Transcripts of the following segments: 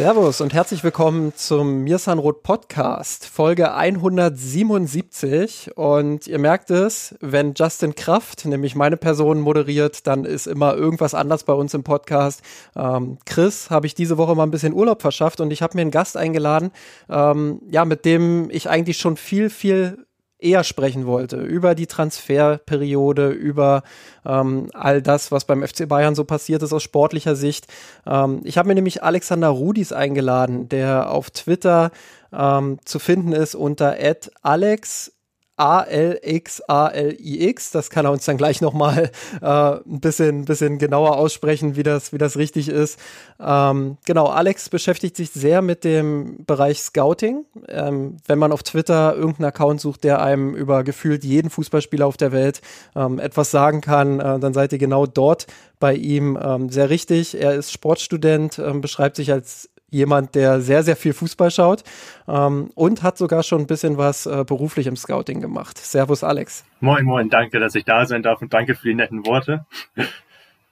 Servus und herzlich willkommen zum Mirsanrot Podcast, Folge 177. Und ihr merkt es, wenn Justin Kraft, nämlich meine Person, moderiert, dann ist immer irgendwas anders bei uns im Podcast. Ähm, Chris habe ich diese Woche mal ein bisschen Urlaub verschafft und ich habe mir einen Gast eingeladen, ähm, ja, mit dem ich eigentlich schon viel, viel eher sprechen wollte, über die Transferperiode, über ähm, all das, was beim FC Bayern so passiert ist aus sportlicher Sicht. Ähm, ich habe mir nämlich Alexander Rudis eingeladen, der auf Twitter ähm, zu finden ist unter @alex A-L-X-A-L-I-X. Das kann er uns dann gleich nochmal äh, ein bisschen, bisschen genauer aussprechen, wie das, wie das richtig ist. Ähm, genau, Alex beschäftigt sich sehr mit dem Bereich Scouting. Ähm, wenn man auf Twitter irgendeinen Account sucht, der einem über gefühlt jeden Fußballspieler auf der Welt ähm, etwas sagen kann, äh, dann seid ihr genau dort bei ihm ähm, sehr richtig. Er ist Sportstudent, ähm, beschreibt sich als jemand, der sehr, sehr viel Fußball schaut ähm, und hat sogar schon ein bisschen was äh, beruflich im Scouting gemacht. Servus, Alex. Moin, moin, danke, dass ich da sein darf und danke für die netten Worte.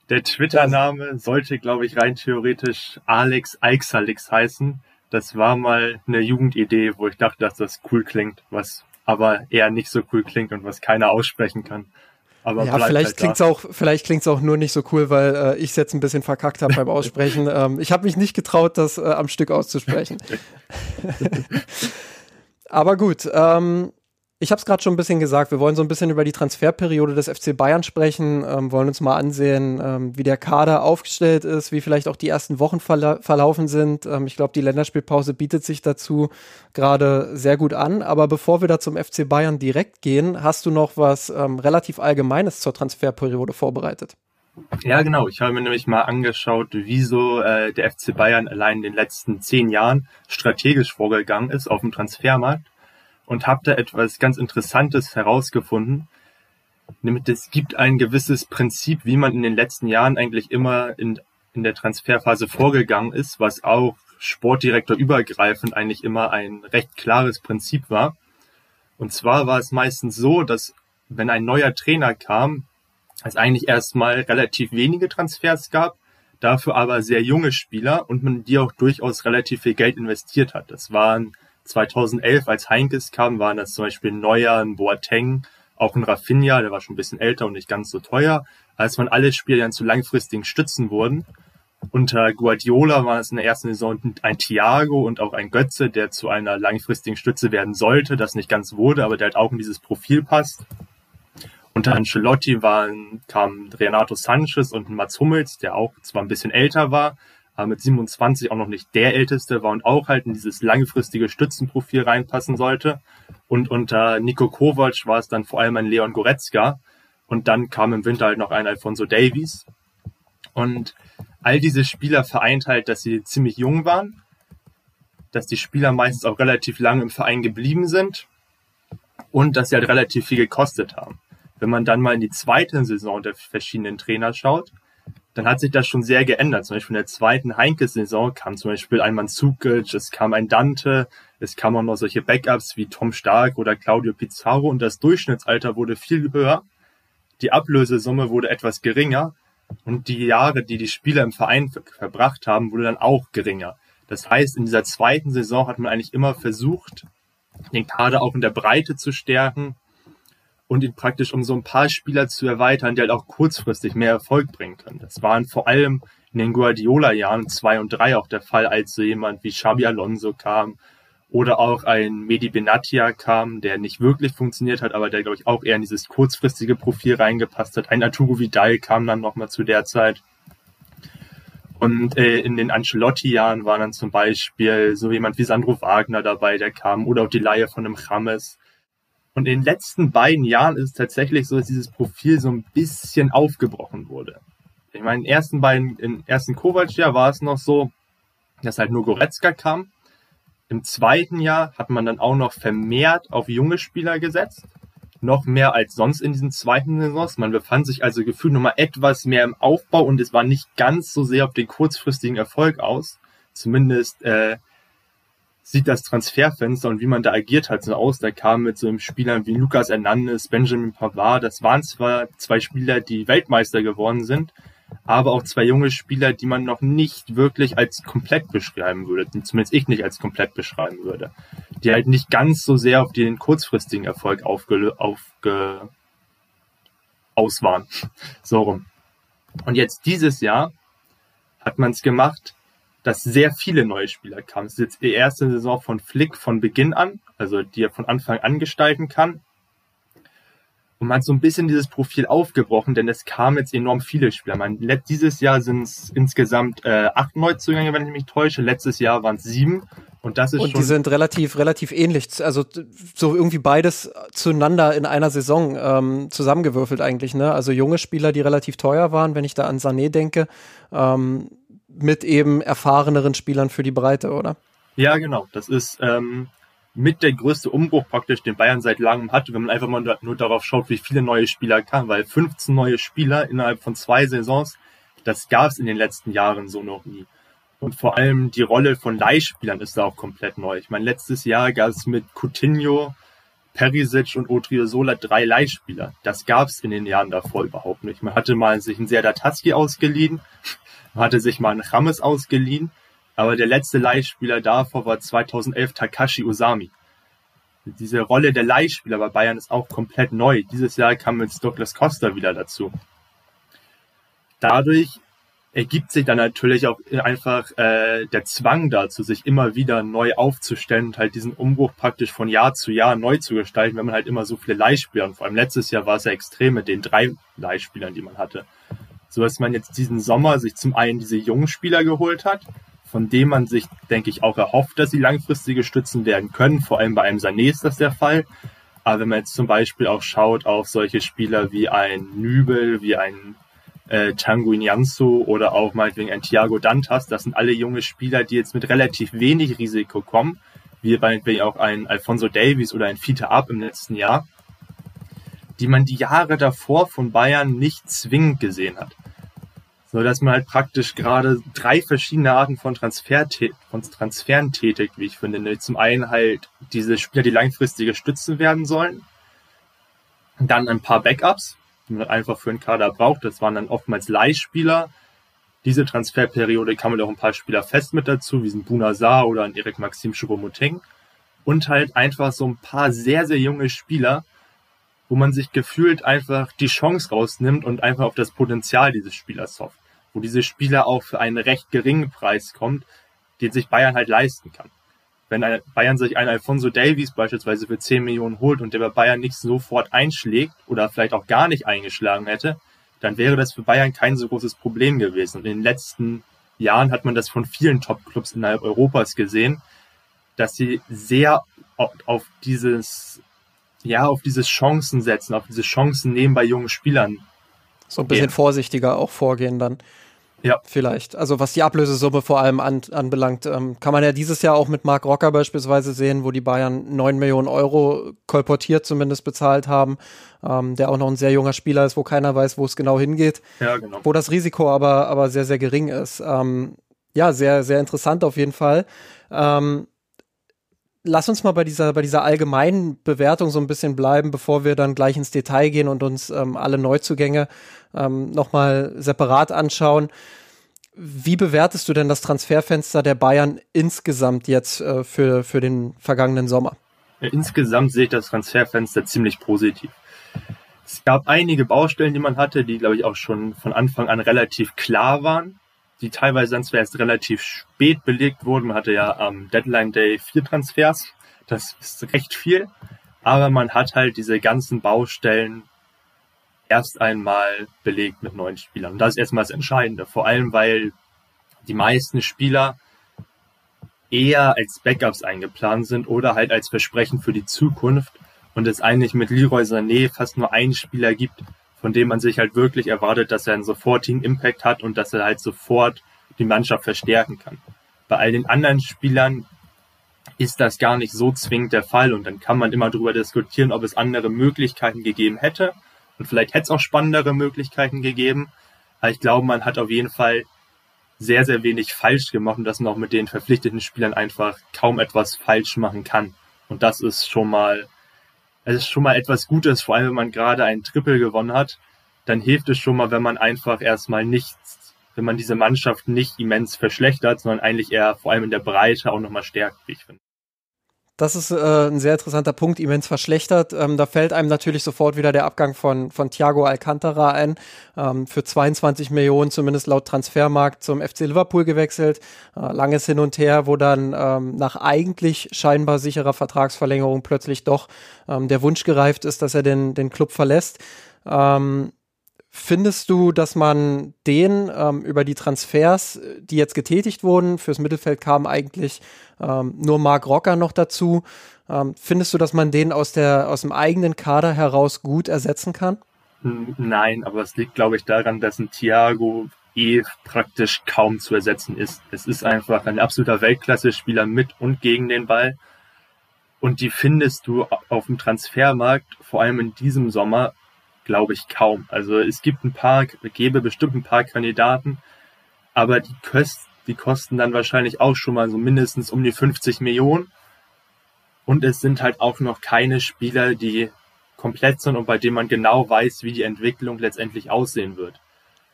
Der Twitter-Name sollte, glaube ich, rein theoretisch Alex Aixalix heißen. Das war mal eine Jugendidee, wo ich dachte, dass das cool klingt, was aber eher nicht so cool klingt und was keiner aussprechen kann. Aber ja, vielleicht halt klingt's auch, vielleicht klingt's auch nur nicht so cool, weil äh, ich es jetzt ein bisschen verkackt habe beim Aussprechen. ähm, ich habe mich nicht getraut, das äh, am Stück auszusprechen. Aber gut, ähm, ich habe es gerade schon ein bisschen gesagt, wir wollen so ein bisschen über die Transferperiode des FC Bayern sprechen, ähm, wollen uns mal ansehen, ähm, wie der Kader aufgestellt ist, wie vielleicht auch die ersten Wochen verla verlaufen sind. Ähm, ich glaube, die Länderspielpause bietet sich dazu gerade sehr gut an. Aber bevor wir da zum FC Bayern direkt gehen, hast du noch was ähm, relativ Allgemeines zur Transferperiode vorbereitet? Ja, genau. Ich habe mir nämlich mal angeschaut, wieso äh, der FC Bayern allein in den letzten zehn Jahren strategisch vorgegangen ist auf dem Transfermarkt und habe da etwas ganz Interessantes herausgefunden. Nämlich es gibt ein gewisses Prinzip, wie man in den letzten Jahren eigentlich immer in, in der Transferphase vorgegangen ist, was auch Sportdirektor übergreifend eigentlich immer ein recht klares Prinzip war. Und zwar war es meistens so, dass wenn ein neuer Trainer kam, es eigentlich erstmal relativ wenige Transfers gab, dafür aber sehr junge Spieler und man die auch durchaus relativ viel Geld investiert hat. Das waren 2011, als Heinkes kam, waren das zum Beispiel Neuer, ein Boateng, auch ein Rafinha, der war schon ein bisschen älter und nicht ganz so teuer. Als man alle Spieler dann zu langfristigen Stützen wurden. Unter Guardiola war es in der ersten Saison ein Thiago und auch ein Götze, der zu einer langfristigen Stütze werden sollte, das nicht ganz wurde, aber der halt auch in dieses Profil passt. Unter Ancelotti waren, kamen Renato Sanchez und Mats Hummels, der auch zwar ein bisschen älter war, mit 27 auch noch nicht der älteste war und auch halt in dieses langfristige Stützenprofil reinpassen sollte. Und unter Nico Kovac war es dann vor allem ein Leon Goretzka. Und dann kam im Winter halt noch ein Alfonso Davies. Und all diese Spieler vereint halt, dass sie ziemlich jung waren, dass die Spieler meistens auch relativ lange im Verein geblieben sind und dass sie halt relativ viel gekostet haben. Wenn man dann mal in die zweite Saison der verschiedenen Trainer schaut, dann hat sich das schon sehr geändert. Zum Beispiel in der zweiten Heinkes-Saison kam zum Beispiel ein Mandzukic, es kam ein Dante, es kamen auch noch solche Backups wie Tom Stark oder Claudio Pizarro und das Durchschnittsalter wurde viel höher. Die Ablösesumme wurde etwas geringer und die Jahre, die die Spieler im Verein verbracht haben, wurde dann auch geringer. Das heißt, in dieser zweiten Saison hat man eigentlich immer versucht, den Kader auch in der Breite zu stärken und ihn praktisch um so ein paar Spieler zu erweitern, die halt auch kurzfristig mehr Erfolg bringen können. Das waren vor allem in den Guardiola-Jahren zwei und drei auch der Fall, als so jemand wie Xabi Alonso kam oder auch ein Medi Benatia kam, der nicht wirklich funktioniert hat, aber der, glaube ich, auch eher in dieses kurzfristige Profil reingepasst hat. Ein Arturo Vidal kam dann nochmal zu der Zeit. Und äh, in den Ancelotti-Jahren war dann zum Beispiel so jemand wie Sandro Wagner dabei, der kam, oder auch die Laie von einem James. Und in den letzten beiden Jahren ist es tatsächlich so, dass dieses Profil so ein bisschen aufgebrochen wurde. Ich meine, in den ersten beiden, im ersten Kovac-Jahr war es noch so, dass halt nur Goretzka kam. Im zweiten Jahr hat man dann auch noch vermehrt auf junge Spieler gesetzt. Noch mehr als sonst in diesen zweiten Saisons. Man befand sich also gefühlt nochmal etwas mehr im Aufbau und es war nicht ganz so sehr auf den kurzfristigen Erfolg aus. Zumindest äh, sieht das Transferfenster und wie man da agiert hat so aus. Da kam mit so einem Spielern wie Lukas Hernandez, Benjamin Pavard. Das waren zwar zwei Spieler, die Weltmeister geworden sind, aber auch zwei junge Spieler, die man noch nicht wirklich als komplett beschreiben würde, zumindest ich nicht als komplett beschreiben würde, die halt nicht ganz so sehr auf den kurzfristigen Erfolg aufge, aufge, aus waren. So rum. Und jetzt dieses Jahr hat man es gemacht, dass sehr viele neue Spieler kamen. Es ist jetzt die erste Saison von Flick von Beginn an, also die er von Anfang an gestalten kann. Und man hat so ein bisschen dieses Profil aufgebrochen, denn es kamen jetzt enorm viele Spieler. Man, dieses Jahr sind es insgesamt äh, acht Neuzugänge, wenn ich mich täusche. Letztes Jahr waren es sieben. Und das ist und schon. die sind relativ, relativ ähnlich. Also so irgendwie beides zueinander in einer Saison ähm, zusammengewürfelt eigentlich. Ne? Also junge Spieler, die relativ teuer waren, wenn ich da an Sané denke, ähm, mit eben erfahreneren Spielern für die Breite, oder? Ja, genau. Das ist ähm, mit der größte Umbruch praktisch, den Bayern seit langem hatte, wenn man einfach mal nur darauf schaut, wie viele neue Spieler kamen, weil 15 neue Spieler innerhalb von zwei Saisons, das gab es in den letzten Jahren so noch nie. Und vor allem die Rolle von Leihspielern ist da auch komplett neu. Ich meine, letztes Jahr gab es mit Coutinho, Perisic und Odriozola drei Leihspieler. Das gab es in den Jahren davor überhaupt nicht. Man hatte mal sich einen Serdar Taski ausgeliehen, hatte sich mal einen Rames ausgeliehen, aber der letzte Leihspieler davor war 2011 Takashi Usami. Diese Rolle der Leihspieler bei Bayern ist auch komplett neu. Dieses Jahr kam jetzt Douglas Costa wieder dazu. Dadurch ergibt sich dann natürlich auch einfach äh, der Zwang dazu, sich immer wieder neu aufzustellen und halt diesen Umbruch praktisch von Jahr zu Jahr neu zu gestalten, wenn man halt immer so viele Leihspieler und vor allem letztes Jahr war es ja extrem mit den drei Leihspielern, die man hatte. So dass man jetzt diesen Sommer sich zum einen diese jungen Spieler geholt hat, von dem man sich, denke ich, auch erhofft, dass sie langfristige Stützen werden können. Vor allem bei einem Sané ist das der Fall. Aber wenn man jetzt zum Beispiel auch schaut auf solche Spieler wie ein Nübel, wie ein äh, Tanguy Nianzo oder auch meinetwegen ein Thiago Dantas, das sind alle junge Spieler, die jetzt mit relativ wenig Risiko kommen, wie meinetwegen auch ein Alfonso Davies oder ein Fiete Ab im letzten Jahr, die man die Jahre davor von Bayern nicht zwingend gesehen hat so dass man halt praktisch gerade drei verschiedene Arten von, Transfer von Transferen tätigt, wie ich finde. Zum einen halt diese Spieler, die langfristige Stützen werden sollen. Dann ein paar Backups, die man einfach für einen Kader braucht. Das waren dann oftmals Leihspieler. Diese Transferperiode kam man auch ein paar Spieler fest mit dazu, wie ein Bunazar oder ein Erik Maxim Choupo-Moting. Und halt einfach so ein paar sehr, sehr junge Spieler, wo man sich gefühlt einfach die Chance rausnimmt und einfach auf das Potenzial dieses Spielers hofft. Wo diese Spieler auch für einen recht geringen Preis kommt, den sich Bayern halt leisten kann. Wenn Bayern sich einen Alfonso Davies beispielsweise für 10 Millionen holt und der bei Bayern nicht sofort einschlägt oder vielleicht auch gar nicht eingeschlagen hätte, dann wäre das für Bayern kein so großes Problem gewesen. Und in den letzten Jahren hat man das von vielen Top-Clubs innerhalb Europas gesehen, dass sie sehr auf dieses ja, auf dieses Chancen setzen, auf diese Chancen nehmen bei jungen Spielern. So ein bisschen ja. vorsichtiger auch vorgehen dann. Ja. Vielleicht. Also was die Ablösesumme vor allem an, anbelangt, ähm, kann man ja dieses Jahr auch mit Marc Rocker beispielsweise sehen, wo die Bayern 9 Millionen Euro kolportiert zumindest bezahlt haben, ähm, der auch noch ein sehr junger Spieler ist, wo keiner weiß, wo es genau hingeht. Ja, genau. Wo das Risiko aber, aber sehr, sehr gering ist. Ähm, ja, sehr, sehr interessant auf jeden Fall. Ähm, lass uns mal bei dieser, bei dieser allgemeinen Bewertung so ein bisschen bleiben, bevor wir dann gleich ins Detail gehen und uns ähm, alle Neuzugänge ähm, nochmal separat anschauen. Wie bewertest du denn das Transferfenster der Bayern insgesamt jetzt äh, für, für den vergangenen Sommer? Ja, insgesamt sehe ich das Transferfenster ziemlich positiv. Es gab einige Baustellen, die man hatte, die, glaube ich, auch schon von Anfang an relativ klar waren die teilweise dann zwar erst relativ spät belegt wurden. Man hatte ja am Deadline Day vier Transfers. Das ist recht viel. Aber man hat halt diese ganzen Baustellen erst einmal belegt mit neuen Spielern. Und das ist erstmal das Entscheidende. Vor allem, weil die meisten Spieler eher als Backups eingeplant sind oder halt als Versprechen für die Zukunft und es eigentlich mit Leroy Sané fast nur einen Spieler gibt, von dem man sich halt wirklich erwartet, dass er einen sofortigen Impact hat und dass er halt sofort die Mannschaft verstärken kann. Bei all den anderen Spielern ist das gar nicht so zwingend der Fall. Und dann kann man immer darüber diskutieren, ob es andere Möglichkeiten gegeben hätte. Und vielleicht hätte es auch spannendere Möglichkeiten gegeben. Aber ich glaube, man hat auf jeden Fall sehr, sehr wenig falsch gemacht und dass man auch mit den verpflichteten Spielern einfach kaum etwas falsch machen kann. Und das ist schon mal, es ist schon mal etwas Gutes, vor allem wenn man gerade ein Triple gewonnen hat, dann hilft es schon mal, wenn man einfach erstmal nichts, wenn man diese Mannschaft nicht immens verschlechtert, sondern eigentlich eher vor allem in der Breite auch nochmal stärkt, wie ich finde. Das ist äh, ein sehr interessanter Punkt, immens verschlechtert. Ähm, da fällt einem natürlich sofort wieder der Abgang von, von Thiago Alcantara ein. Ähm, für 22 Millionen, zumindest laut Transfermarkt, zum FC Liverpool gewechselt. Äh, langes Hin und Her, wo dann ähm, nach eigentlich scheinbar sicherer Vertragsverlängerung plötzlich doch ähm, der Wunsch gereift ist, dass er den, den Club verlässt. Ähm, Findest du, dass man den ähm, über die Transfers, die jetzt getätigt wurden, fürs Mittelfeld kam eigentlich ähm, nur Marc Rocker noch dazu, ähm, findest du, dass man den aus, der, aus dem eigenen Kader heraus gut ersetzen kann? Nein, aber es liegt, glaube ich, daran, dass ein Thiago eh praktisch kaum zu ersetzen ist. Es ist einfach ein absoluter Weltklasse-Spieler mit und gegen den Ball. Und die findest du auf dem Transfermarkt, vor allem in diesem Sommer, glaube ich kaum. Also es gibt ein paar, gäbe bestimmt ein paar Kandidaten, aber die, Kost, die kosten dann wahrscheinlich auch schon mal so mindestens um die 50 Millionen. Und es sind halt auch noch keine Spieler, die komplett sind und bei denen man genau weiß, wie die Entwicklung letztendlich aussehen wird.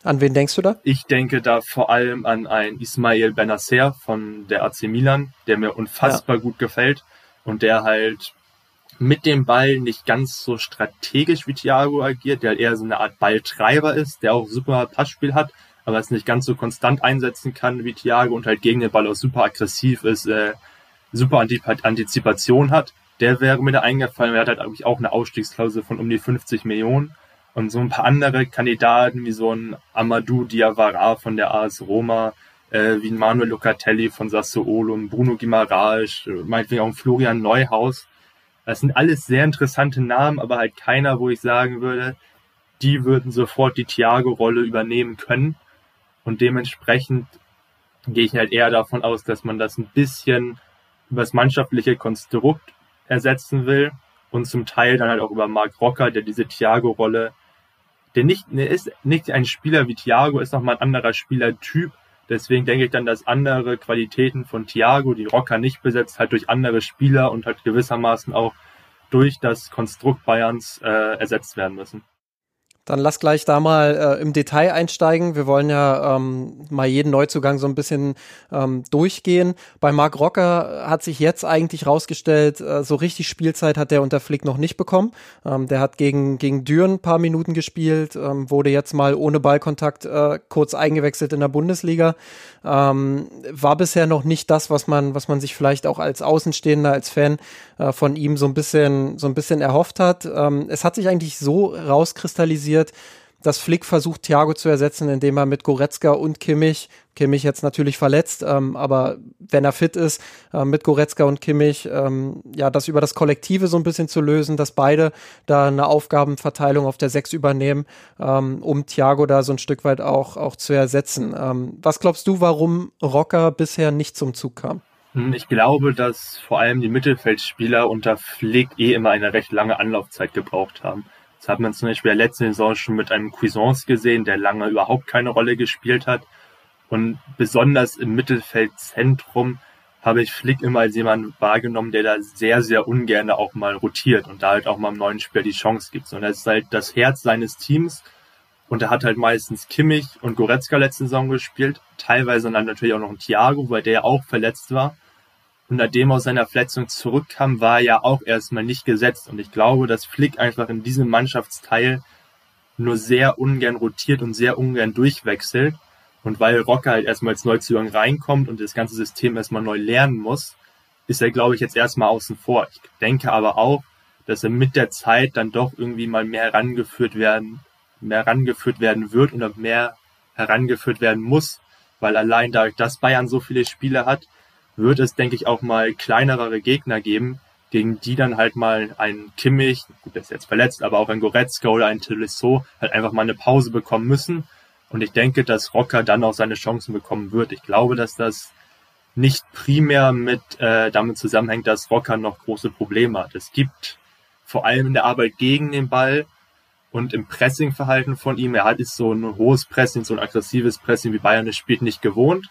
An wen denkst du da? Ich denke da vor allem an einen Ismail Benacer von der AC Milan, der mir unfassbar ja. gut gefällt und der halt mit dem Ball nicht ganz so strategisch wie Thiago agiert, der halt eher so eine Art Balltreiber ist, der auch super Passspiel hat, aber es nicht ganz so konstant einsetzen kann wie Thiago und halt gegen den Ball auch super aggressiv ist, äh, super Antizipation hat. Der wäre mir da eingefallen, der hat halt eigentlich auch eine Ausstiegsklausel von um die 50 Millionen. Und so ein paar andere Kandidaten wie so ein Amadou Diawara von der AS Roma, äh, wie ein Manuel Locatelli von Sassuolo, ein Bruno Guimaraes, meinetwegen auch ein Florian Neuhaus, das sind alles sehr interessante Namen, aber halt keiner, wo ich sagen würde, die würden sofort die Thiago-Rolle übernehmen können. Und dementsprechend gehe ich halt eher davon aus, dass man das ein bisschen über das mannschaftliche Konstrukt ersetzen will und zum Teil dann halt auch über Mark Rocker, der diese Thiago-Rolle, der nicht, der ist nicht ein Spieler wie Thiago, ist nochmal ein anderer Spielertyp, Deswegen denke ich dann, dass andere Qualitäten von Thiago, die Rocker nicht besetzt, halt durch andere Spieler und halt gewissermaßen auch durch das Konstrukt Bayerns äh, ersetzt werden müssen. Dann lass gleich da mal äh, im Detail einsteigen. Wir wollen ja ähm, mal jeden Neuzugang so ein bisschen ähm, durchgehen. Bei Marc Rocker hat sich jetzt eigentlich rausgestellt, äh, so richtig Spielzeit hat der unter Flick noch nicht bekommen. Ähm, der hat gegen, gegen Düren ein paar Minuten gespielt, ähm, wurde jetzt mal ohne Ballkontakt äh, kurz eingewechselt in der Bundesliga. Ähm, war bisher noch nicht das, was man, was man sich vielleicht auch als Außenstehender, als Fan äh, von ihm so ein bisschen, so ein bisschen erhofft hat. Ähm, es hat sich eigentlich so rauskristallisiert, dass Flick versucht, Thiago zu ersetzen, indem er mit Goretzka und Kimmich, Kimmich jetzt natürlich verletzt, ähm, aber wenn er fit ist, äh, mit Goretzka und Kimmich, ähm, ja, das über das Kollektive so ein bisschen zu lösen, dass beide da eine Aufgabenverteilung auf der Sechs übernehmen, ähm, um Thiago da so ein Stück weit auch, auch zu ersetzen. Ähm, was glaubst du, warum Rocker bisher nicht zum Zug kam? Hm, ich glaube, dass vor allem die Mittelfeldspieler unter Flick eh immer eine recht lange Anlaufzeit gebraucht haben. Das hat man zum Beispiel der letzten Saison schon mit einem Cuisance gesehen, der lange überhaupt keine Rolle gespielt hat. Und besonders im Mittelfeldzentrum habe ich Flick immer als jemanden wahrgenommen, der da sehr, sehr ungern auch mal rotiert und da halt auch mal im neuen Spiel die Chance gibt. Und er ist halt das Herz seines Teams und er hat halt meistens Kimmich und Goretzka letzte Saison gespielt, teilweise dann natürlich auch noch ein Thiago, weil der ja auch verletzt war. Und nachdem er aus seiner Verletzung zurückkam, war er ja auch erstmal nicht gesetzt. Und ich glaube, dass Flick einfach in diesem Mannschaftsteil nur sehr ungern rotiert und sehr ungern durchwechselt. Und weil Rocker halt erstmal als Neuzugang reinkommt und das ganze System erstmal neu lernen muss, ist er, glaube ich, jetzt erstmal außen vor. Ich denke aber auch, dass er mit der Zeit dann doch irgendwie mal mehr herangeführt werden, mehr herangeführt werden wird oder mehr herangeführt werden muss, weil allein dadurch, dass Bayern so viele Spiele hat, wird es, denke ich, auch mal kleinerere Gegner geben, gegen die dann halt mal ein Kimmich, gut, der ist jetzt verletzt, aber auch ein Goretzka oder ein Tolisso halt einfach mal eine Pause bekommen müssen. Und ich denke, dass Rocker dann auch seine Chancen bekommen wird. Ich glaube, dass das nicht primär mit äh, damit zusammenhängt, dass Rocker noch große Probleme hat. Es gibt vor allem in der Arbeit gegen den Ball und im Pressingverhalten von ihm, er hat ist so ein hohes Pressing, so ein aggressives Pressing, wie Bayern es spielt, nicht gewohnt.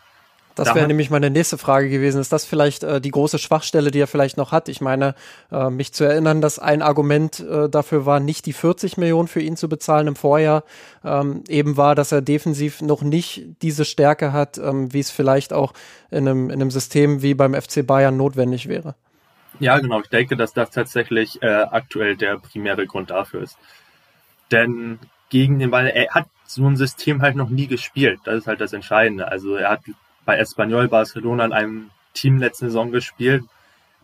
Das wäre nämlich meine nächste Frage gewesen. Ist das vielleicht äh, die große Schwachstelle, die er vielleicht noch hat? Ich meine, äh, mich zu erinnern, dass ein Argument äh, dafür war, nicht die 40 Millionen für ihn zu bezahlen im Vorjahr, ähm, eben war, dass er defensiv noch nicht diese Stärke hat, ähm, wie es vielleicht auch in einem, in einem System wie beim FC Bayern notwendig wäre. Ja, genau. Ich denke, dass das tatsächlich äh, aktuell der primäre Grund dafür ist. Denn gegen den Ball, er hat so ein System halt noch nie gespielt. Das ist halt das Entscheidende. Also er hat bei Espanyol Barcelona in einem Team letzte Saison gespielt,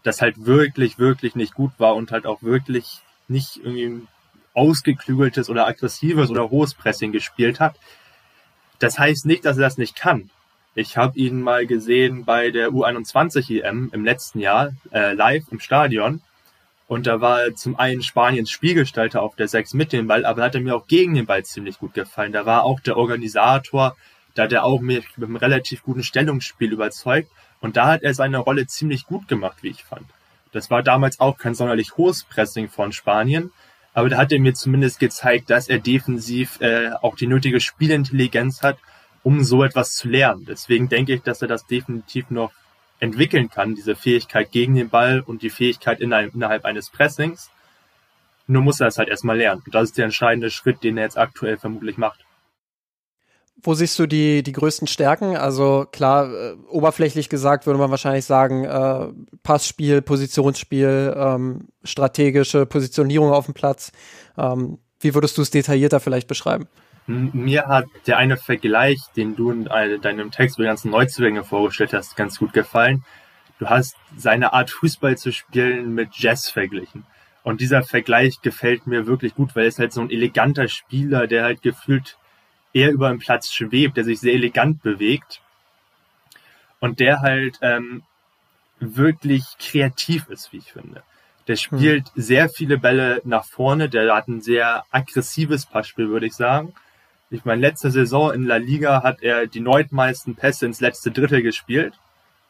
das halt wirklich, wirklich nicht gut war und halt auch wirklich nicht irgendwie ausgeklügeltes oder aggressives oder hohes Pressing gespielt hat. Das heißt nicht, dass er das nicht kann. Ich habe ihn mal gesehen bei der U21 EM im letzten Jahr äh, live im Stadion. Und da war zum einen Spaniens Spielgestalter auf der Sechs mit dem Ball, aber hat er mir auch gegen den Ball ziemlich gut gefallen. Da war auch der Organisator, da hat er auch mich mit einem relativ guten Stellungsspiel überzeugt. Und da hat er seine Rolle ziemlich gut gemacht, wie ich fand. Das war damals auch kein sonderlich hohes Pressing von Spanien, aber da hat er mir zumindest gezeigt, dass er defensiv äh, auch die nötige Spielintelligenz hat, um so etwas zu lernen. Deswegen denke ich, dass er das definitiv noch entwickeln kann, diese Fähigkeit gegen den Ball und die Fähigkeit innerhalb eines Pressings. Nur muss er es halt erstmal lernen. Und das ist der entscheidende Schritt, den er jetzt aktuell vermutlich macht. Wo siehst du die, die größten Stärken? Also klar, äh, oberflächlich gesagt würde man wahrscheinlich sagen, äh, Passspiel, Positionsspiel, ähm, strategische Positionierung auf dem Platz. Ähm, wie würdest du es detaillierter vielleicht beschreiben? Mir hat der eine Vergleich, den du in deinem Text über die ganzen Neuzugänge vorgestellt hast, ganz gut gefallen. Du hast seine Art Fußball zu spielen mit Jazz verglichen. Und dieser Vergleich gefällt mir wirklich gut, weil er ist halt so ein eleganter Spieler, der halt gefühlt eher über den Platz schwebt, der sich sehr elegant bewegt und der halt ähm, wirklich kreativ ist, wie ich finde. Der hm. spielt hm. sehr viele Bälle nach vorne, der hat ein sehr aggressives Passspiel, würde ich sagen. Ich meine, letzte Saison in La Liga hat er die neuntmeisten Pässe ins letzte Drittel gespielt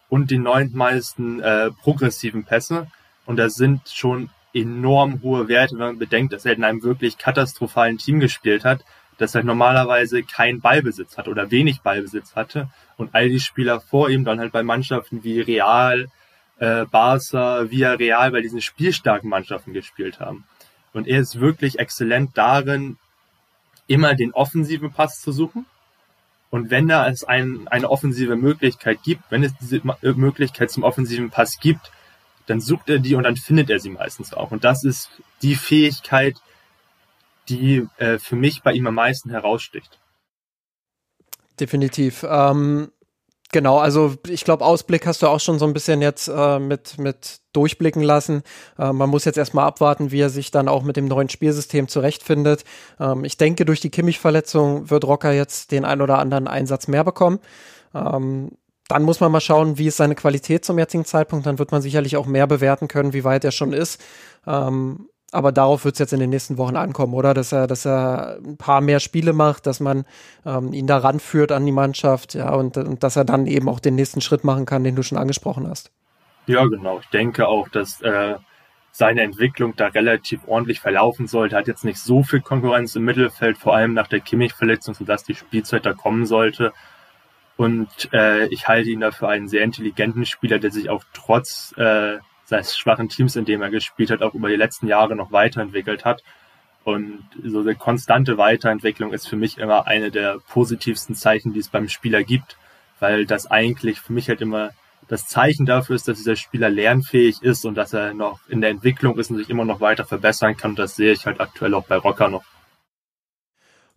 und die neuntmeisten äh, progressiven Pässe. Und das sind schon enorm hohe Werte, wenn man bedenkt, dass er in einem wirklich katastrophalen Team gespielt hat, das halt normalerweise keinen Ballbesitz hat oder wenig Ballbesitz hatte und all die Spieler vor ihm dann halt bei Mannschaften wie Real, äh, Barca, Villarreal bei diesen spielstarken Mannschaften gespielt haben. Und er ist wirklich exzellent darin, immer den offensiven Pass zu suchen. Und wenn da es ein, eine offensive Möglichkeit gibt, wenn es diese Möglichkeit zum offensiven Pass gibt, dann sucht er die und dann findet er sie meistens auch. Und das ist die Fähigkeit, die äh, für mich bei ihm am meisten heraussticht. Definitiv. Ähm, genau, also ich glaube, Ausblick hast du auch schon so ein bisschen jetzt äh, mit, mit durchblicken lassen. Äh, man muss jetzt erstmal abwarten, wie er sich dann auch mit dem neuen Spielsystem zurechtfindet. Ähm, ich denke, durch die Kimmich-Verletzung wird Rocker jetzt den ein oder anderen Einsatz mehr bekommen. Ähm, dann muss man mal schauen, wie ist seine Qualität zum jetzigen Zeitpunkt. Dann wird man sicherlich auch mehr bewerten können, wie weit er schon ist. Ähm, aber darauf wird es jetzt in den nächsten Wochen ankommen, oder? Dass er, dass er ein paar mehr Spiele macht, dass man ähm, ihn da ranführt an die Mannschaft, ja, und, und dass er dann eben auch den nächsten Schritt machen kann, den du schon angesprochen hast. Ja, genau. Ich denke auch, dass äh, seine Entwicklung da relativ ordentlich verlaufen sollte. Hat jetzt nicht so viel Konkurrenz im Mittelfeld, vor allem nach der Kimmich-Verletzung, sodass die Spielzeit da kommen sollte. Und äh, ich halte ihn dafür einen sehr intelligenten Spieler, der sich auch trotz äh, seines schwachen Teams, in dem er gespielt hat, auch über die letzten Jahre noch weiterentwickelt hat. Und so eine konstante Weiterentwicklung ist für mich immer eine der positivsten Zeichen, die es beim Spieler gibt, weil das eigentlich für mich halt immer das Zeichen dafür ist, dass dieser Spieler lernfähig ist und dass er noch in der Entwicklung ist und sich immer noch weiter verbessern kann. das sehe ich halt aktuell auch bei Rocker noch.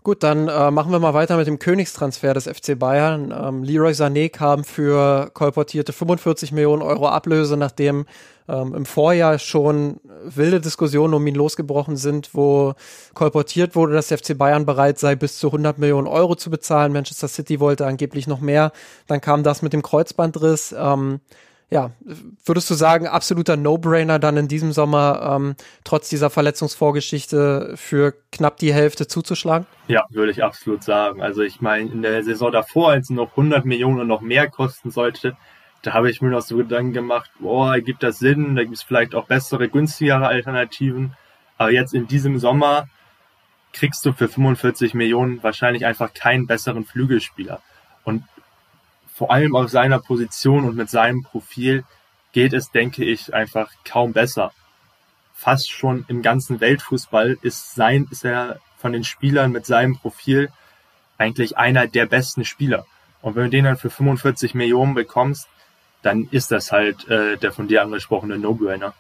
Gut, dann äh, machen wir mal weiter mit dem Königstransfer des FC Bayern. Ähm, Leroy Sané kam für kolportierte 45 Millionen Euro Ablöse, nachdem ähm, im Vorjahr schon wilde Diskussionen um ihn losgebrochen sind, wo kolportiert wurde, dass der FC Bayern bereit sei, bis zu 100 Millionen Euro zu bezahlen. Manchester City wollte angeblich noch mehr. Dann kam das mit dem Kreuzbandriss. Ähm, ja, würdest du sagen, absoluter No-Brainer dann in diesem Sommer ähm, trotz dieser Verletzungsvorgeschichte für knapp die Hälfte zuzuschlagen? Ja, würde ich absolut sagen. Also ich meine, in der Saison davor, als es noch 100 Millionen und noch mehr kosten sollte, da habe ich mir noch so Gedanken gemacht, boah, gibt das Sinn, da gibt es vielleicht auch bessere, günstigere Alternativen. Aber jetzt in diesem Sommer kriegst du für 45 Millionen wahrscheinlich einfach keinen besseren Flügelspieler. Und vor allem auf seiner Position und mit seinem Profil geht es, denke ich, einfach kaum besser. Fast schon im ganzen Weltfußball ist sein, ist er von den Spielern mit seinem Profil eigentlich einer der besten Spieler. Und wenn du den dann für 45 Millionen bekommst, dann ist das halt äh, der von dir angesprochene No-Brainer.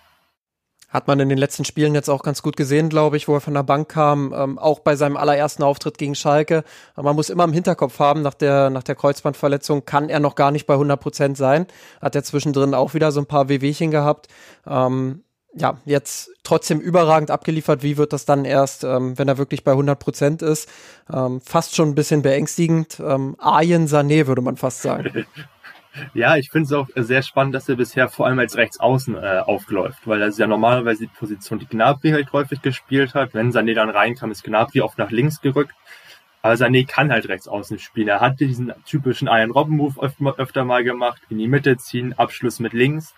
Hat man in den letzten Spielen jetzt auch ganz gut gesehen, glaube ich, wo er von der Bank kam, ähm, auch bei seinem allerersten Auftritt gegen Schalke. Man muss immer im Hinterkopf haben, nach der, nach der Kreuzbandverletzung kann er noch gar nicht bei 100 Prozent sein. Hat er zwischendrin auch wieder so ein paar Wehwehchen gehabt. Ähm, ja, jetzt trotzdem überragend abgeliefert. Wie wird das dann erst, ähm, wenn er wirklich bei 100 Prozent ist? Ähm, fast schon ein bisschen beängstigend. Ähm, Ayen Sané würde man fast sagen. Ja, ich finde es auch sehr spannend, dass er bisher vor allem als Rechtsaußen äh, aufläuft, weil das ist ja normalerweise die Position, die Gnabry halt häufig gespielt hat. Wenn Sané dann reinkam, ist Gnabry oft nach links gerückt. Aber Sané kann halt Rechtsaußen spielen. Er hat diesen typischen Iron Robben Move öfter, öfter mal gemacht, in die Mitte ziehen, Abschluss mit links.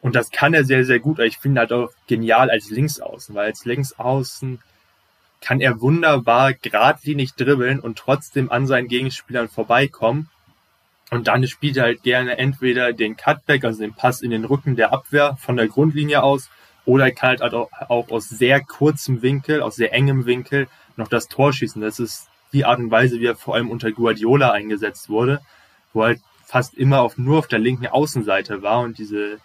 Und das kann er sehr, sehr gut. Ich finde halt auch genial als Linksaußen, weil als Linksaußen kann er wunderbar geradlinig dribbeln und trotzdem an seinen Gegenspielern vorbeikommen und dann spielt er halt gerne entweder den Cutback, also den Pass in den Rücken der Abwehr von der Grundlinie aus, oder er kann halt auch, aus sehr kurzem Winkel, aus sehr engem Winkel noch das Tor schießen. Das ist die Art und Weise, wie er vor allem unter Guardiola eingesetzt wurde, wo er halt fast immer auf, nur auf der linken Außenseite war und diese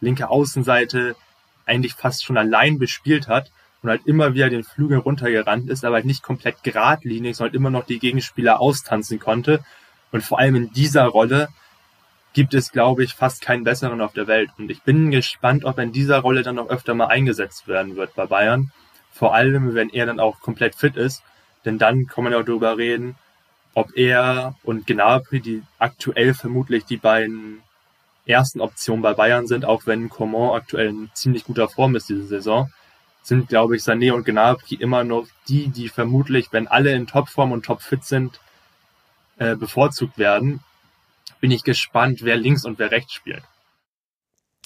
linke Außenseite eigentlich fast schon allein bespielt hat und halt immer wieder den Flügel runtergerannt ist, aber halt nicht komplett geradlinig, sondern halt immer noch die Gegenspieler austanzen konnte und vor allem in dieser Rolle gibt es, glaube ich, fast keinen besseren auf der Welt. Und ich bin gespannt, ob er in dieser Rolle dann noch öfter mal eingesetzt werden wird bei Bayern. Vor allem, wenn er dann auch komplett fit ist. Denn dann kann man ja auch darüber reden, ob er und Gnabry, die aktuell vermutlich die beiden ersten Optionen bei Bayern sind, auch wenn Coman aktuell in ziemlich guter Form ist diese Saison, sind, glaube ich, Sané und Gnabry immer noch die, die vermutlich, wenn alle in Topform und topfit sind, äh, bevorzugt werden. Bin ich gespannt, wer links und wer rechts spielt.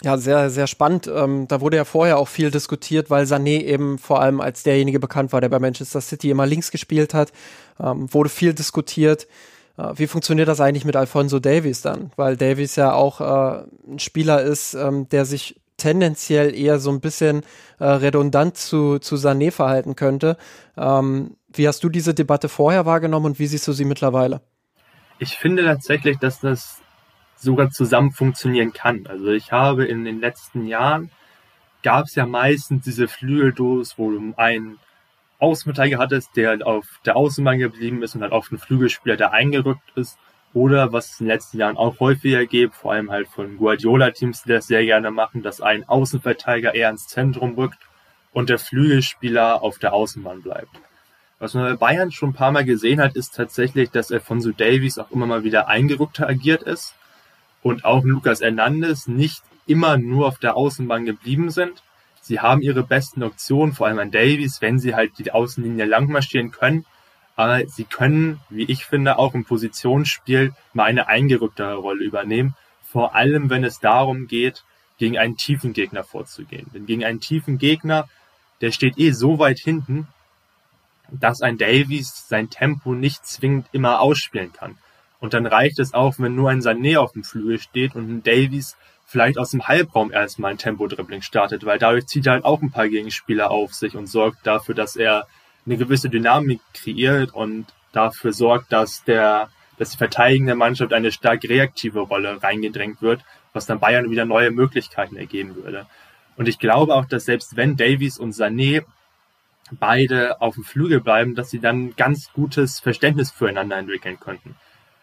Ja, sehr, sehr spannend. Ähm, da wurde ja vorher auch viel diskutiert, weil Sané eben vor allem als derjenige bekannt war, der bei Manchester City immer links gespielt hat. Ähm, wurde viel diskutiert. Äh, wie funktioniert das eigentlich mit Alfonso Davies dann? Weil Davies ja auch äh, ein Spieler ist, ähm, der sich tendenziell eher so ein bisschen äh, redundant zu, zu Sané verhalten könnte. Ähm, wie hast du diese Debatte vorher wahrgenommen und wie siehst du sie mittlerweile? Ich finde tatsächlich, dass das sogar zusammen funktionieren kann. Also ich habe in den letzten Jahren gab es ja meistens diese Flügeldos, wo du einen Außenverteidiger hattest, der halt auf der Außenbahn geblieben ist und halt auf einen Flügelspieler, der eingerückt ist. Oder was es in den letzten Jahren auch häufiger gibt, vor allem halt von Guardiola-Teams, die das sehr gerne machen, dass ein Außenverteidiger eher ins Zentrum rückt und der Flügelspieler auf der Außenbahn bleibt. Was man bei Bayern schon ein paar Mal gesehen hat, ist tatsächlich, dass Alfonso Davies auch immer mal wieder eingerückter agiert ist und auch Lukas Hernandez nicht immer nur auf der Außenbahn geblieben sind. Sie haben ihre besten Optionen, vor allem an Davies, wenn sie halt die Außenlinie lang marschieren können. Aber sie können, wie ich finde, auch im Positionsspiel mal eine eingerücktere Rolle übernehmen. Vor allem, wenn es darum geht, gegen einen tiefen Gegner vorzugehen. Denn gegen einen tiefen Gegner, der steht eh so weit hinten, dass ein Davies sein Tempo nicht zwingend immer ausspielen kann. Und dann reicht es auch, wenn nur ein Sané auf dem Flügel steht und ein Davies vielleicht aus dem Halbraum erstmal ein Tempo-Dribbling startet, weil dadurch zieht er halt auch ein paar Gegenspieler auf sich und sorgt dafür, dass er eine gewisse Dynamik kreiert und dafür sorgt, dass der, dass die verteidigende Mannschaft eine stark reaktive Rolle reingedrängt wird, was dann Bayern wieder neue Möglichkeiten ergeben würde. Und ich glaube auch, dass selbst wenn Davies und Sané beide auf dem Flügel bleiben, dass sie dann ganz gutes Verständnis füreinander entwickeln könnten.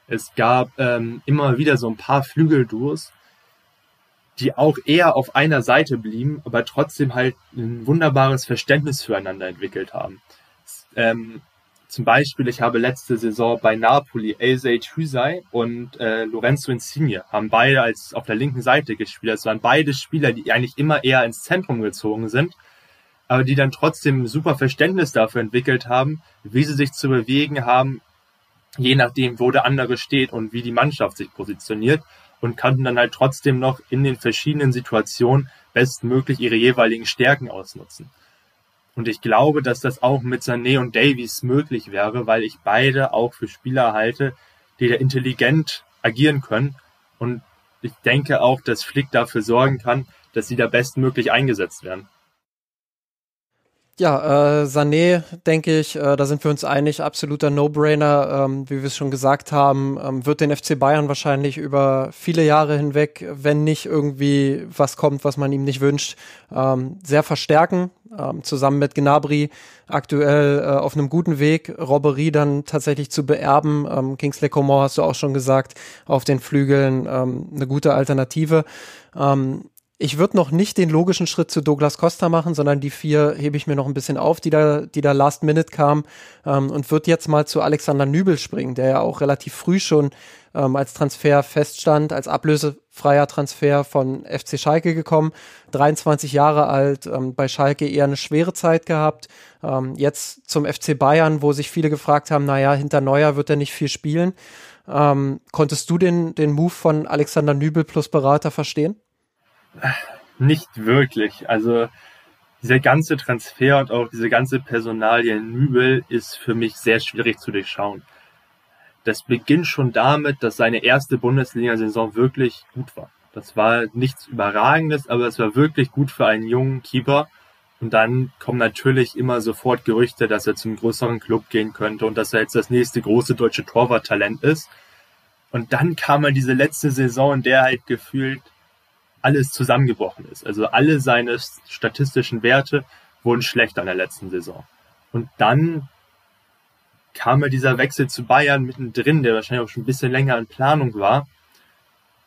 Es gab ähm, immer wieder so ein paar Flügelduos, die auch eher auf einer Seite blieben, aber trotzdem halt ein wunderbares Verständnis füreinander entwickelt haben. Ähm, zum Beispiel, ich habe letzte Saison bei Napoli Eisei Hüsei und äh, Lorenzo Insigne haben beide als auf der linken Seite gespielt. Es waren beide Spieler, die eigentlich immer eher ins Zentrum gezogen sind aber die dann trotzdem super Verständnis dafür entwickelt haben, wie sie sich zu bewegen haben, je nachdem, wo der andere steht und wie die Mannschaft sich positioniert. und konnten dann halt trotzdem noch in den verschiedenen Situationen bestmöglich ihre jeweiligen Stärken ausnutzen. Und ich glaube, dass das auch mit Sané und Davies möglich wäre, weil ich beide auch für Spieler halte, die da intelligent agieren können. Und ich denke auch, dass Flick dafür sorgen kann, dass sie da bestmöglich eingesetzt werden. Ja, äh, Sané, denke ich, äh, da sind wir uns einig, absoluter No-Brainer. Ähm, wie wir es schon gesagt haben, ähm, wird den FC Bayern wahrscheinlich über viele Jahre hinweg, wenn nicht irgendwie was kommt, was man ihm nicht wünscht, ähm, sehr verstärken. Ähm, zusammen mit Gnabry aktuell äh, auf einem guten Weg, Robberie dann tatsächlich zu beerben. Ähm, Kingsley Coman hast du auch schon gesagt, auf den Flügeln ähm, eine gute Alternative. Ähm, ich würde noch nicht den logischen Schritt zu Douglas Costa machen, sondern die vier hebe ich mir noch ein bisschen auf, die da, die da last minute kam ähm, und würde jetzt mal zu Alexander Nübel springen, der ja auch relativ früh schon ähm, als Transfer feststand, als ablösefreier Transfer von FC Schalke gekommen, 23 Jahre alt, ähm, bei Schalke eher eine schwere Zeit gehabt, ähm, jetzt zum FC Bayern, wo sich viele gefragt haben, naja, hinter Neuer wird er nicht viel spielen. Ähm, konntest du den, den Move von Alexander Nübel plus Berater verstehen? Nicht wirklich. Also dieser ganze Transfer und auch diese ganze Personalie Nübel ist für mich sehr schwierig zu durchschauen. Das beginnt schon damit, dass seine erste Bundesliga-Saison wirklich gut war. Das war nichts Überragendes, aber es war wirklich gut für einen jungen Keeper. Und dann kommen natürlich immer sofort Gerüchte, dass er zum größeren Club gehen könnte und dass er jetzt das nächste große deutsche Torwarttalent ist. Und dann kam er diese letzte Saison, in der halt gefühlt alles zusammengebrochen ist. Also alle seine statistischen Werte wurden schlechter in der letzten Saison. Und dann kam er dieser Wechsel zu Bayern mittendrin, der wahrscheinlich auch schon ein bisschen länger in Planung war.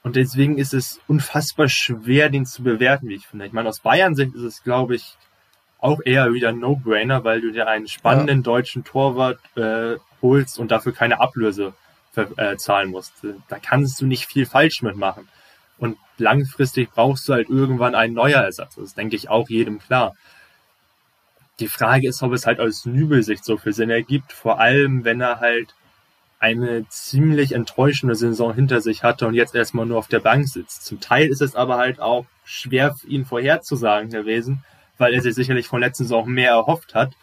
Und deswegen ist es unfassbar schwer, den zu bewerten, wie ich finde. Ich meine, aus Bayern-Sicht ist es, glaube ich, auch eher wieder ein No-Brainer, weil du dir einen spannenden ja. deutschen Torwart äh, holst und dafür keine Ablöse äh, zahlen musst. Da kannst du nicht viel falsch mitmachen. Langfristig brauchst du halt irgendwann einen neuer Ersatz. Das denke ich auch jedem klar. Die Frage ist, ob es halt aus Nübelsicht so viel Sinn ergibt, vor allem wenn er halt eine ziemlich enttäuschende Saison hinter sich hatte und jetzt erstmal nur auf der Bank sitzt. Zum Teil ist es aber halt auch schwer ihn vorherzusagen gewesen, weil er sich sicherlich von letzten Saison mehr erhofft hat.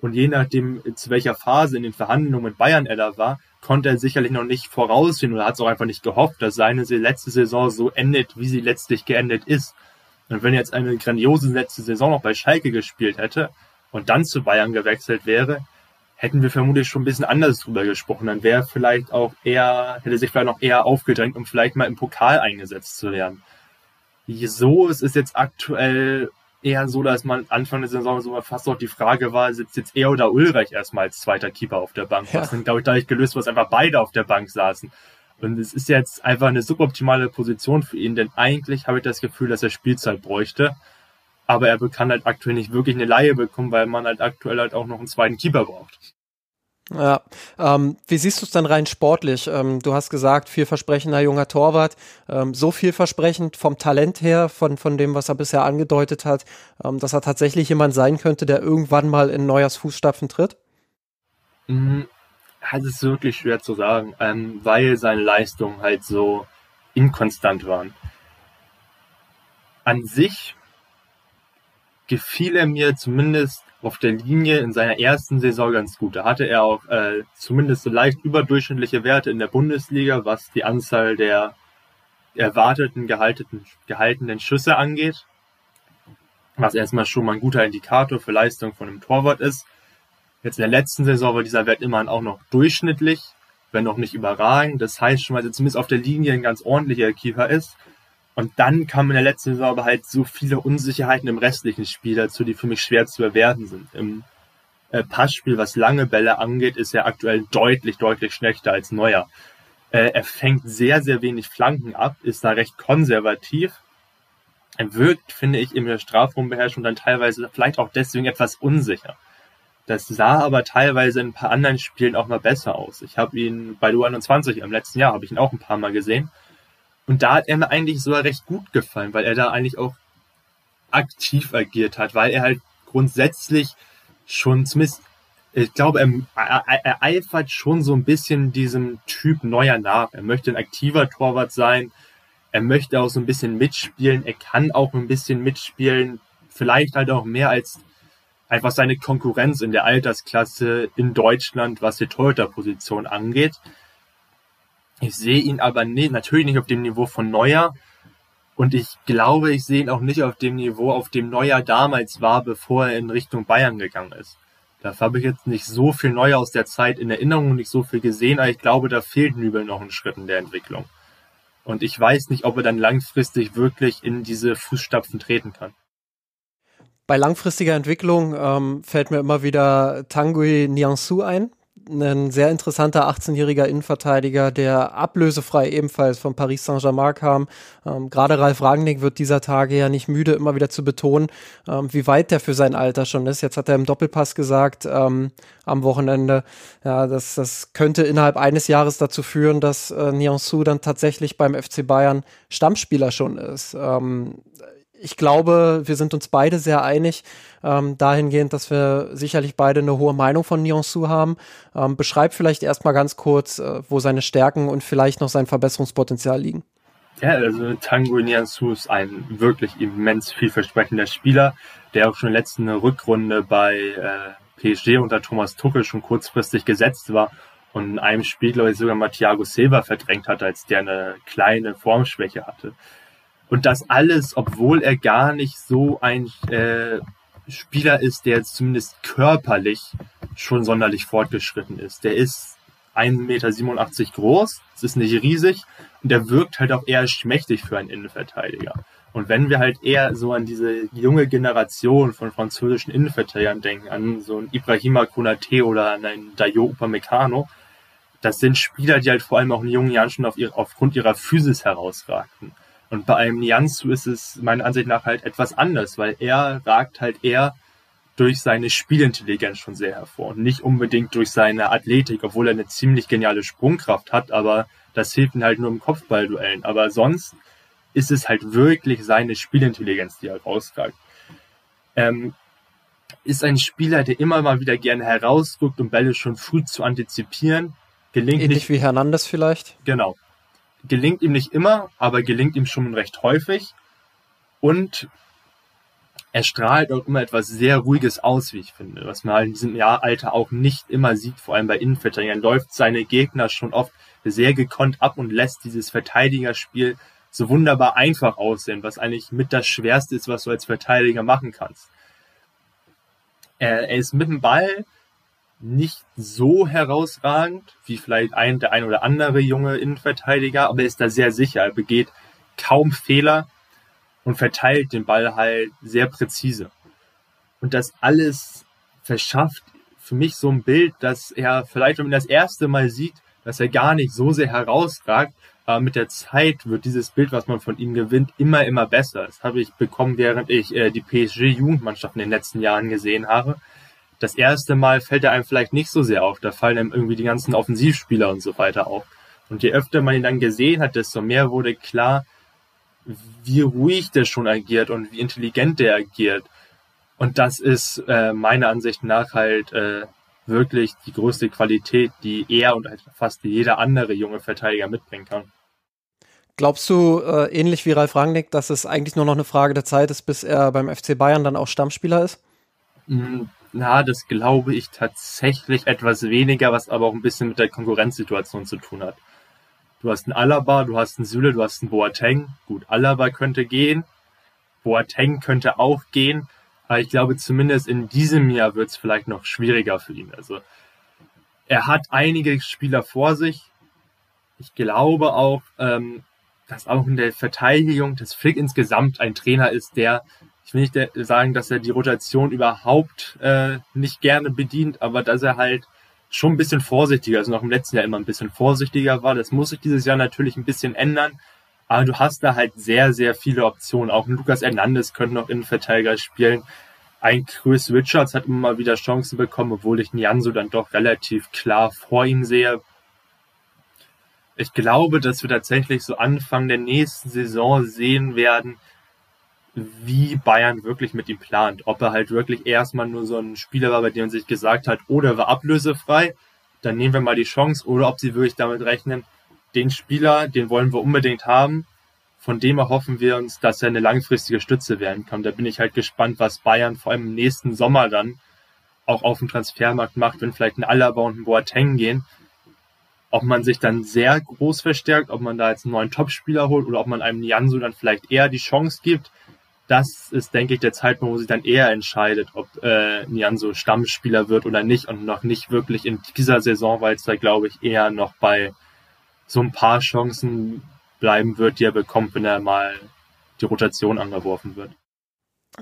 Und je nachdem, zu welcher Phase in den Verhandlungen mit Bayern er da war, konnte er sicherlich noch nicht voraussehen oder hat es auch einfach nicht gehofft, dass seine letzte Saison so endet, wie sie letztlich geendet ist. Und wenn er jetzt eine grandiose letzte Saison noch bei Schalke gespielt hätte und dann zu Bayern gewechselt wäre, hätten wir vermutlich schon ein bisschen anders drüber gesprochen. Dann wäre vielleicht auch eher, hätte sich vielleicht noch eher aufgedrängt, um vielleicht mal im Pokal eingesetzt zu werden. So ist es jetzt aktuell eher so, dass man Anfang der Saison so fast auch die Frage war, sitzt jetzt er oder Ulreich erstmal als zweiter Keeper auf der Bank. Ja. Was dann, glaube ich, dadurch gelöst, was einfach beide auf der Bank saßen. Und es ist jetzt einfach eine suboptimale Position für ihn, denn eigentlich habe ich das Gefühl, dass er Spielzeit bräuchte. Aber er kann halt aktuell nicht wirklich eine Laie bekommen, weil man halt aktuell halt auch noch einen zweiten Keeper braucht. Ja, ähm, wie siehst du es dann rein sportlich? Ähm, du hast gesagt, vielversprechender junger Torwart, ähm, so vielversprechend vom Talent her, von, von dem, was er bisher angedeutet hat, ähm, dass er tatsächlich jemand sein könnte, der irgendwann mal in Neuers Fußstapfen tritt? Mhm. Das ist wirklich schwer zu sagen, ähm, weil seine Leistungen halt so inkonstant waren. An sich gefiel er mir zumindest auf der Linie in seiner ersten Saison ganz gut. Da hatte er auch äh, zumindest so leicht überdurchschnittliche Werte in der Bundesliga, was die Anzahl der erwarteten gehaltenen, gehaltenen Schüsse angeht. Was erstmal schon mal ein guter Indikator für Leistung von einem Torwart ist. Jetzt in der letzten Saison war dieser Wert immerhin auch noch durchschnittlich, wenn noch nicht überragend. Das heißt schon mal, dass er zumindest auf der Linie ein ganz ordentlicher Keeper ist. Und dann kamen in der letzten Saison aber halt so viele Unsicherheiten im restlichen Spiel dazu, die für mich schwer zu bewerten sind. Im äh, Passspiel, was lange Bälle angeht, ist er aktuell deutlich, deutlich schlechter als Neuer. Äh, er fängt sehr, sehr wenig Flanken ab, ist da recht konservativ. Er wirkt, finde ich, in der Strafraumbeherrschung dann teilweise vielleicht auch deswegen etwas unsicher. Das sah aber teilweise in ein paar anderen Spielen auch mal besser aus. Ich habe ihn bei der 21 im letzten Jahr, habe ich ihn auch ein paar Mal gesehen. Und da hat er mir eigentlich sogar recht gut gefallen, weil er da eigentlich auch aktiv agiert hat, weil er halt grundsätzlich schon zumindest, ich glaube, er, er, er eifert schon so ein bisschen diesem Typ neuer nach. Er möchte ein aktiver Torwart sein. Er möchte auch so ein bisschen mitspielen. Er kann auch ein bisschen mitspielen. Vielleicht halt auch mehr als einfach seine Konkurrenz in der Altersklasse in Deutschland, was die Torhüter-Position angeht. Ich sehe ihn aber nicht, natürlich nicht auf dem Niveau von Neuer. Und ich glaube, ich sehe ihn auch nicht auf dem Niveau, auf dem Neuer damals war, bevor er in Richtung Bayern gegangen ist. Da habe ich jetzt nicht so viel Neuer aus der Zeit in Erinnerung und nicht so viel gesehen, aber ich glaube, da fehlt Nübel noch ein Schritt in der Entwicklung. Und ich weiß nicht, ob er dann langfristig wirklich in diese Fußstapfen treten kann. Bei langfristiger Entwicklung ähm, fällt mir immer wieder Tanguy Niansu ein, ein sehr interessanter 18-jähriger Innenverteidiger, der ablösefrei ebenfalls von Paris Saint-Germain kam. Ähm, Gerade Ralf Rangnick wird dieser Tage ja nicht müde, immer wieder zu betonen, ähm, wie weit der für sein Alter schon ist. Jetzt hat er im Doppelpass gesagt ähm, am Wochenende, ja, dass das könnte innerhalb eines Jahres dazu führen, dass äh, Nianzou dann tatsächlich beim FC Bayern Stammspieler schon ist. Ähm, ich glaube, wir sind uns beide sehr einig, ähm, dahingehend, dass wir sicherlich beide eine hohe Meinung von Niansu haben. Ähm, beschreib vielleicht erstmal ganz kurz, äh, wo seine Stärken und vielleicht noch sein Verbesserungspotenzial liegen. Ja, also Tango Niansu ist ein wirklich immens vielversprechender Spieler, der auch schon in der letzten Rückrunde bei äh, PSG unter Thomas Tuchel schon kurzfristig gesetzt war und in einem Spiel, glaube ich, sogar mal Thiago Silva verdrängt hat, als der eine kleine Formschwäche hatte. Und das alles, obwohl er gar nicht so ein äh, Spieler ist, der zumindest körperlich schon sonderlich fortgeschritten ist. Der ist 1,87 Meter groß, das ist nicht riesig und der wirkt halt auch eher schmächtig für einen Innenverteidiger. Und wenn wir halt eher so an diese junge Generation von französischen Innenverteidigern denken, an so einen Ibrahima Konate oder an einen Dayo Upamecano, das sind Spieler, die halt vor allem auch in jungen Jahren schon auf ihre, aufgrund ihrer Physis herausragten. Und bei einem Nianzu ist es meiner Ansicht nach halt etwas anders, weil er ragt halt eher durch seine Spielintelligenz schon sehr hervor und nicht unbedingt durch seine Athletik, obwohl er eine ziemlich geniale Sprungkraft hat, aber das hilft ihm halt nur im Kopfballduellen. Aber sonst ist es halt wirklich seine Spielintelligenz, die er rausragt. Ähm, ist ein Spieler, der immer mal wieder gerne herausguckt, um Bälle schon früh zu antizipieren. Gelingt Ähnlich nicht, wie Hernandez vielleicht? Genau gelingt ihm nicht immer, aber gelingt ihm schon recht häufig. Und er strahlt auch immer etwas sehr Ruhiges aus, wie ich finde, was man halt in diesem Jahr Alter auch nicht immer sieht, vor allem bei Innenverteidigern. läuft seine Gegner schon oft sehr gekonnt ab und lässt dieses Verteidigerspiel so wunderbar einfach aussehen, was eigentlich mit das Schwerste ist, was du als Verteidiger machen kannst. Er, er ist mit dem Ball nicht so herausragend wie vielleicht ein, der ein oder andere junge Innenverteidiger, aber er ist da sehr sicher. Er begeht kaum Fehler und verteilt den Ball halt sehr präzise. Und das alles verschafft für mich so ein Bild, dass er vielleicht, wenn man das erste Mal sieht, dass er gar nicht so sehr herausragt, aber mit der Zeit wird dieses Bild, was man von ihm gewinnt, immer, immer besser. Das habe ich bekommen, während ich äh, die PSG-Jugendmannschaft in den letzten Jahren gesehen habe das erste Mal fällt er einem vielleicht nicht so sehr auf. Da fallen einem irgendwie die ganzen Offensivspieler und so weiter auf. Und je öfter man ihn dann gesehen hat, desto mehr wurde klar, wie ruhig der schon agiert und wie intelligent der agiert. Und das ist äh, meiner Ansicht nach halt äh, wirklich die größte Qualität, die er und halt fast jeder andere junge Verteidiger mitbringen kann. Glaubst du, äh, ähnlich wie Ralf Rangnick, dass es eigentlich nur noch eine Frage der Zeit ist, bis er beim FC Bayern dann auch Stammspieler ist? Hm, na, das glaube ich tatsächlich etwas weniger, was aber auch ein bisschen mit der Konkurrenzsituation zu tun hat. Du hast einen Alaba, du hast einen Süle, du hast einen Boateng. Gut, Alaba könnte gehen, Boateng könnte auch gehen, aber ich glaube zumindest in diesem Jahr wird es vielleicht noch schwieriger für ihn. Also er hat einige Spieler vor sich. Ich glaube auch, ähm, dass auch in der Verteidigung das Flick insgesamt ein Trainer ist, der ich will nicht sagen, dass er die Rotation überhaupt äh, nicht gerne bedient, aber dass er halt schon ein bisschen vorsichtiger, also noch im letzten Jahr immer ein bisschen vorsichtiger war. Das muss sich dieses Jahr natürlich ein bisschen ändern. Aber du hast da halt sehr, sehr viele Optionen. Auch Lukas Hernandez könnte noch Innenverteidiger spielen. Ein Chris Richards hat immer mal wieder Chancen bekommen, obwohl ich Nianso dann doch relativ klar vor ihm sehe. Ich glaube, dass wir tatsächlich so Anfang der nächsten Saison sehen werden, wie Bayern wirklich mit ihm plant. Ob er halt wirklich erstmal nur so ein Spieler war, bei dem man sich gesagt hat, oder er war ablösefrei, dann nehmen wir mal die Chance, oder ob sie wirklich damit rechnen, den Spieler, den wollen wir unbedingt haben, von dem erhoffen wir uns, dass er eine langfristige Stütze werden kann. Da bin ich halt gespannt, was Bayern vor allem im nächsten Sommer dann auch auf dem Transfermarkt macht, wenn vielleicht ein Alaba und ein Boateng gehen. Ob man sich dann sehr groß verstärkt, ob man da jetzt einen neuen Topspieler holt oder ob man einem Nianzu dann vielleicht eher die Chance gibt, das ist, denke ich, der Zeitpunkt, wo sich dann eher entscheidet, ob äh, Nianzo Stammspieler wird oder nicht und noch nicht wirklich in dieser Saison, weil es da, glaube ich, eher noch bei so ein paar Chancen bleiben wird, die er bekommt, wenn er mal die Rotation angeworfen wird.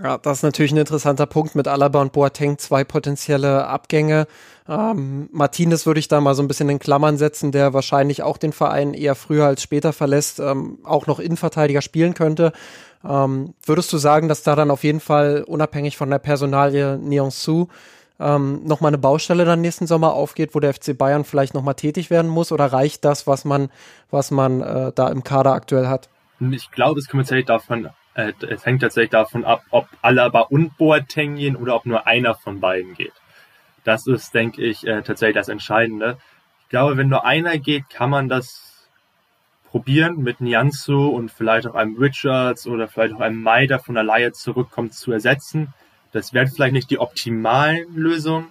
Ja, das ist natürlich ein interessanter Punkt mit Alaba und Boateng, zwei potenzielle Abgänge. Ähm, Martinez würde ich da mal so ein bisschen in Klammern setzen, der wahrscheinlich auch den Verein eher früher als später verlässt, ähm, auch noch Innenverteidiger spielen könnte. Ähm, würdest du sagen, dass da dann auf jeden Fall unabhängig von der Personalie Su ähm, nochmal eine Baustelle dann nächsten Sommer aufgeht, wo der FC Bayern vielleicht nochmal tätig werden muss? Oder reicht das, was man, was man äh, da im Kader aktuell hat? Ich glaube, es kommt tatsächlich davon, äh, es hängt tatsächlich davon ab, ob Alaba und Boateng gehen oder ob nur einer von beiden geht. Das ist, denke ich, äh, tatsächlich das Entscheidende. Ich glaube, wenn nur einer geht, kann man das probieren, mit Nianzu und vielleicht auch einem Richards oder vielleicht auch einem Mai, der von der Laie zurückkommt, zu ersetzen. Das wäre vielleicht nicht die optimalen Lösung,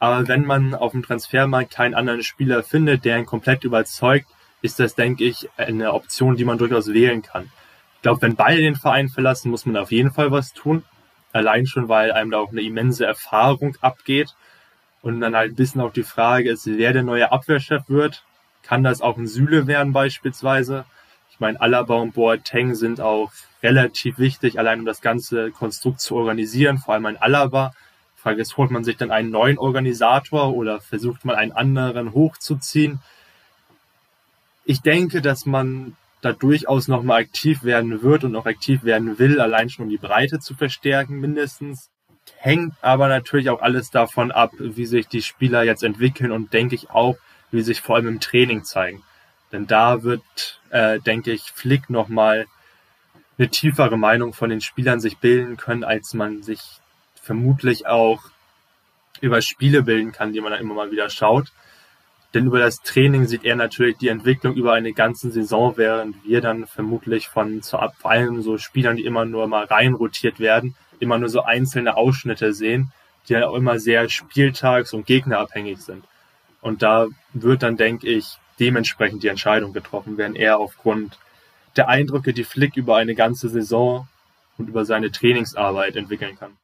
aber wenn man auf dem Transfermarkt keinen anderen Spieler findet, der ihn komplett überzeugt, ist das, denke ich, eine Option, die man durchaus wählen kann. Ich glaube, wenn beide den Verein verlassen, muss man auf jeden Fall was tun. Allein schon, weil einem da auch eine immense Erfahrung abgeht. Und dann halt ein bisschen auch die Frage ist, wer der neue Abwehrchef wird. Kann das auch ein Süle werden beispielsweise? Ich meine, Alaba und Boateng sind auch relativ wichtig, allein um das ganze Konstrukt zu organisieren, vor allem ein Alaba. Die Frage ist, holt man sich dann einen neuen Organisator oder versucht man einen anderen hochzuziehen? Ich denke, dass man da durchaus nochmal aktiv werden wird und auch aktiv werden will, allein schon um die Breite zu verstärken mindestens. Hängt aber natürlich auch alles davon ab, wie sich die Spieler jetzt entwickeln und denke ich auch, wie sich vor allem im Training zeigen. Denn da wird, äh, denke ich, Flick nochmal eine tiefere Meinung von den Spielern sich bilden können, als man sich vermutlich auch über Spiele bilden kann, die man dann immer mal wieder schaut. Denn über das Training sieht er natürlich die Entwicklung über eine ganze Saison, während wir dann vermutlich von vor allem so Spielern, die immer nur mal reinrotiert werden, immer nur so einzelne Ausschnitte sehen, die dann auch immer sehr spieltags- und gegnerabhängig sind. Und da wird dann, denke ich, dementsprechend die Entscheidung getroffen werden, eher aufgrund der Eindrücke, die Flick über eine ganze Saison und über seine Trainingsarbeit entwickeln kann.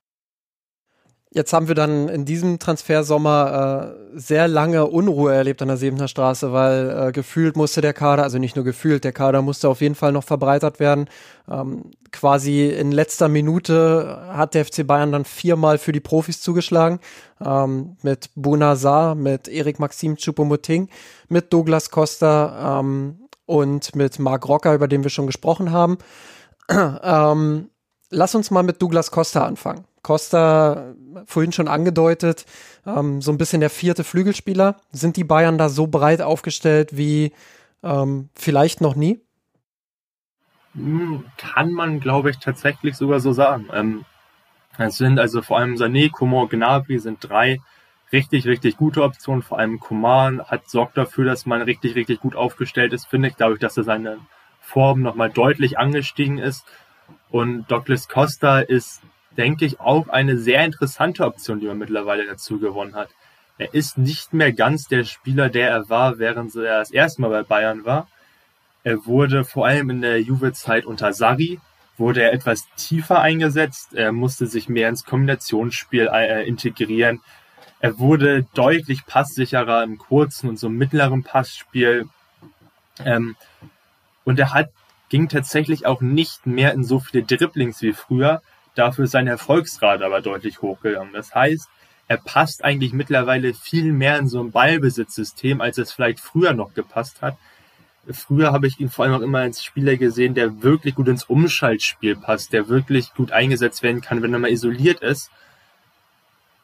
Jetzt haben wir dann in diesem Transfersommer äh, sehr lange Unruhe erlebt an der Sebener Straße, weil äh, gefühlt musste der Kader, also nicht nur gefühlt, der Kader musste auf jeden Fall noch verbreitert werden. Ähm, quasi in letzter Minute hat der FC Bayern dann viermal für die Profis zugeschlagen. Ähm, mit Bunazar, mit Erik Maxim Choupo-Moting, mit Douglas Costa ähm, und mit Marc Rocker, über den wir schon gesprochen haben. ähm, lass uns mal mit Douglas Costa anfangen. Costa vorhin schon angedeutet, ähm, so ein bisschen der vierte Flügelspieler. Sind die Bayern da so breit aufgestellt wie ähm, vielleicht noch nie? Hm, kann man, glaube ich, tatsächlich sogar so sagen. Ähm, es sind also vor allem Sané, Coman, Gnabry sind drei richtig, richtig gute Optionen. Vor allem Coman hat sorgt dafür, dass man richtig, richtig gut aufgestellt ist, finde ich, dadurch, dass er seine Form nochmal deutlich angestiegen ist. Und Douglas Costa ist denke ich, auch eine sehr interessante Option, die man mittlerweile dazu gewonnen hat. Er ist nicht mehr ganz der Spieler, der er war, während er das erste Mal bei Bayern war. Er wurde vor allem in der Juve-Zeit unter Sarri, wurde er etwas tiefer eingesetzt. Er musste sich mehr ins Kombinationsspiel äh, integrieren. Er wurde deutlich passsicherer im kurzen und so mittleren Passspiel. Ähm, und er hat, ging tatsächlich auch nicht mehr in so viele Dribblings wie früher, Dafür ist sein Erfolgsrate aber deutlich hochgegangen. Das heißt, er passt eigentlich mittlerweile viel mehr in so ein Ballbesitzsystem, als es vielleicht früher noch gepasst hat. Früher habe ich ihn vor allem auch immer als Spieler gesehen, der wirklich gut ins Umschaltspiel passt, der wirklich gut eingesetzt werden kann, wenn er mal isoliert ist.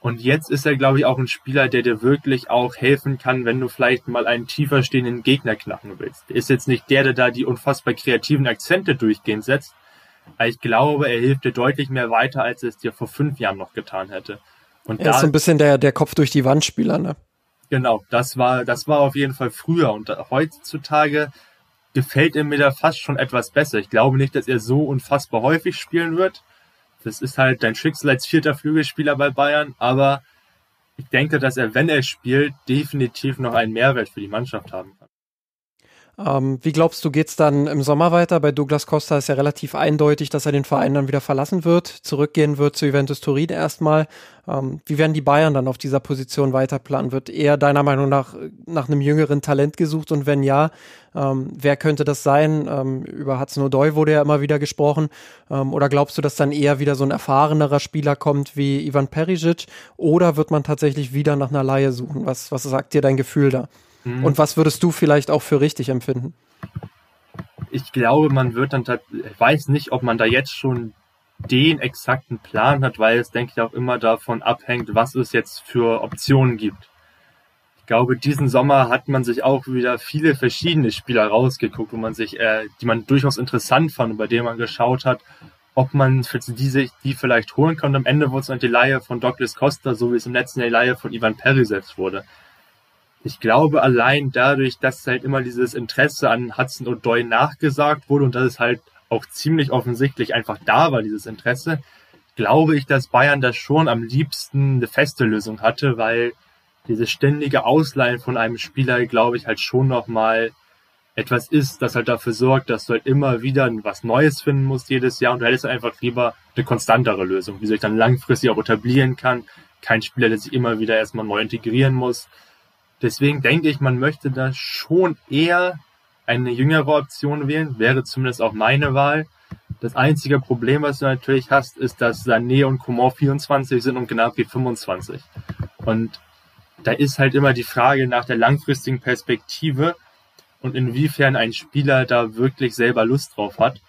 Und jetzt ist er, glaube ich, auch ein Spieler, der dir wirklich auch helfen kann, wenn du vielleicht mal einen tiefer stehenden Gegner knacken willst. Er ist jetzt nicht der, der da die unfassbar kreativen Akzente durchgehend setzt, ich glaube, er hilft dir deutlich mehr weiter, als es dir vor fünf Jahren noch getan hätte. Und er da, ist so ein bisschen der, der Kopf durch die Wand Spieler, ne? Genau, das war, das war auf jeden Fall früher. Und heutzutage gefällt er mir da fast schon etwas besser. Ich glaube nicht, dass er so unfassbar häufig spielen wird. Das ist halt dein Schicksal als vierter Flügelspieler bei Bayern, aber ich denke, dass er, wenn er spielt, definitiv noch einen Mehrwert für die Mannschaft haben kann. Ähm, wie glaubst du, geht's dann im Sommer weiter? Bei Douglas Costa ist ja relativ eindeutig, dass er den Verein dann wieder verlassen wird, zurückgehen wird zu Juventus Turin erstmal. Ähm, wie werden die Bayern dann auf dieser Position weiterplanen? Wird eher deiner Meinung nach nach einem jüngeren Talent gesucht und wenn ja, ähm, wer könnte das sein? Ähm, über Hudson O'Doy wurde ja immer wieder gesprochen. Ähm, oder glaubst du, dass dann eher wieder so ein erfahrenerer Spieler kommt wie Ivan Perisic? Oder wird man tatsächlich wieder nach einer Laie suchen? Was, was sagt dir dein Gefühl da? Mhm. Und was würdest du vielleicht auch für richtig empfinden? Ich glaube, man wird dann, ich weiß nicht, ob man da jetzt schon den exakten Plan hat, weil es, denke ich, auch immer davon abhängt, was es jetzt für Optionen gibt. Ich glaube, diesen Sommer hat man sich auch wieder viele verschiedene Spieler rausgeguckt, wo man sich, äh, die man durchaus interessant fand und bei denen man geschaut hat, ob man für die die vielleicht holen kann. Und am Ende wurde es dann die Leihe von Douglas Costa, so wie es im letzten Jahr die Leihe von Ivan Perry selbst wurde ich glaube allein dadurch, dass halt immer dieses Interesse an Hudson und Doy nachgesagt wurde und dass es halt auch ziemlich offensichtlich einfach da war, dieses Interesse, glaube ich, dass Bayern da schon am liebsten eine feste Lösung hatte, weil dieses ständige Ausleihen von einem Spieler, glaube ich, halt schon nochmal etwas ist, das halt dafür sorgt, dass du halt immer wieder was Neues finden musst jedes Jahr und du hättest einfach lieber eine konstantere Lösung, wie sich dann langfristig auch etablieren kann. Kein Spieler, der sich immer wieder erstmal neu integrieren muss. Deswegen denke ich, man möchte da schon eher eine jüngere Option wählen, wäre zumindest auch meine Wahl. Das einzige Problem, was du natürlich hast, ist, dass Sané und Coman 24 sind und Gnabry 25. Und da ist halt immer die Frage nach der langfristigen Perspektive und inwiefern ein Spieler da wirklich selber Lust drauf hat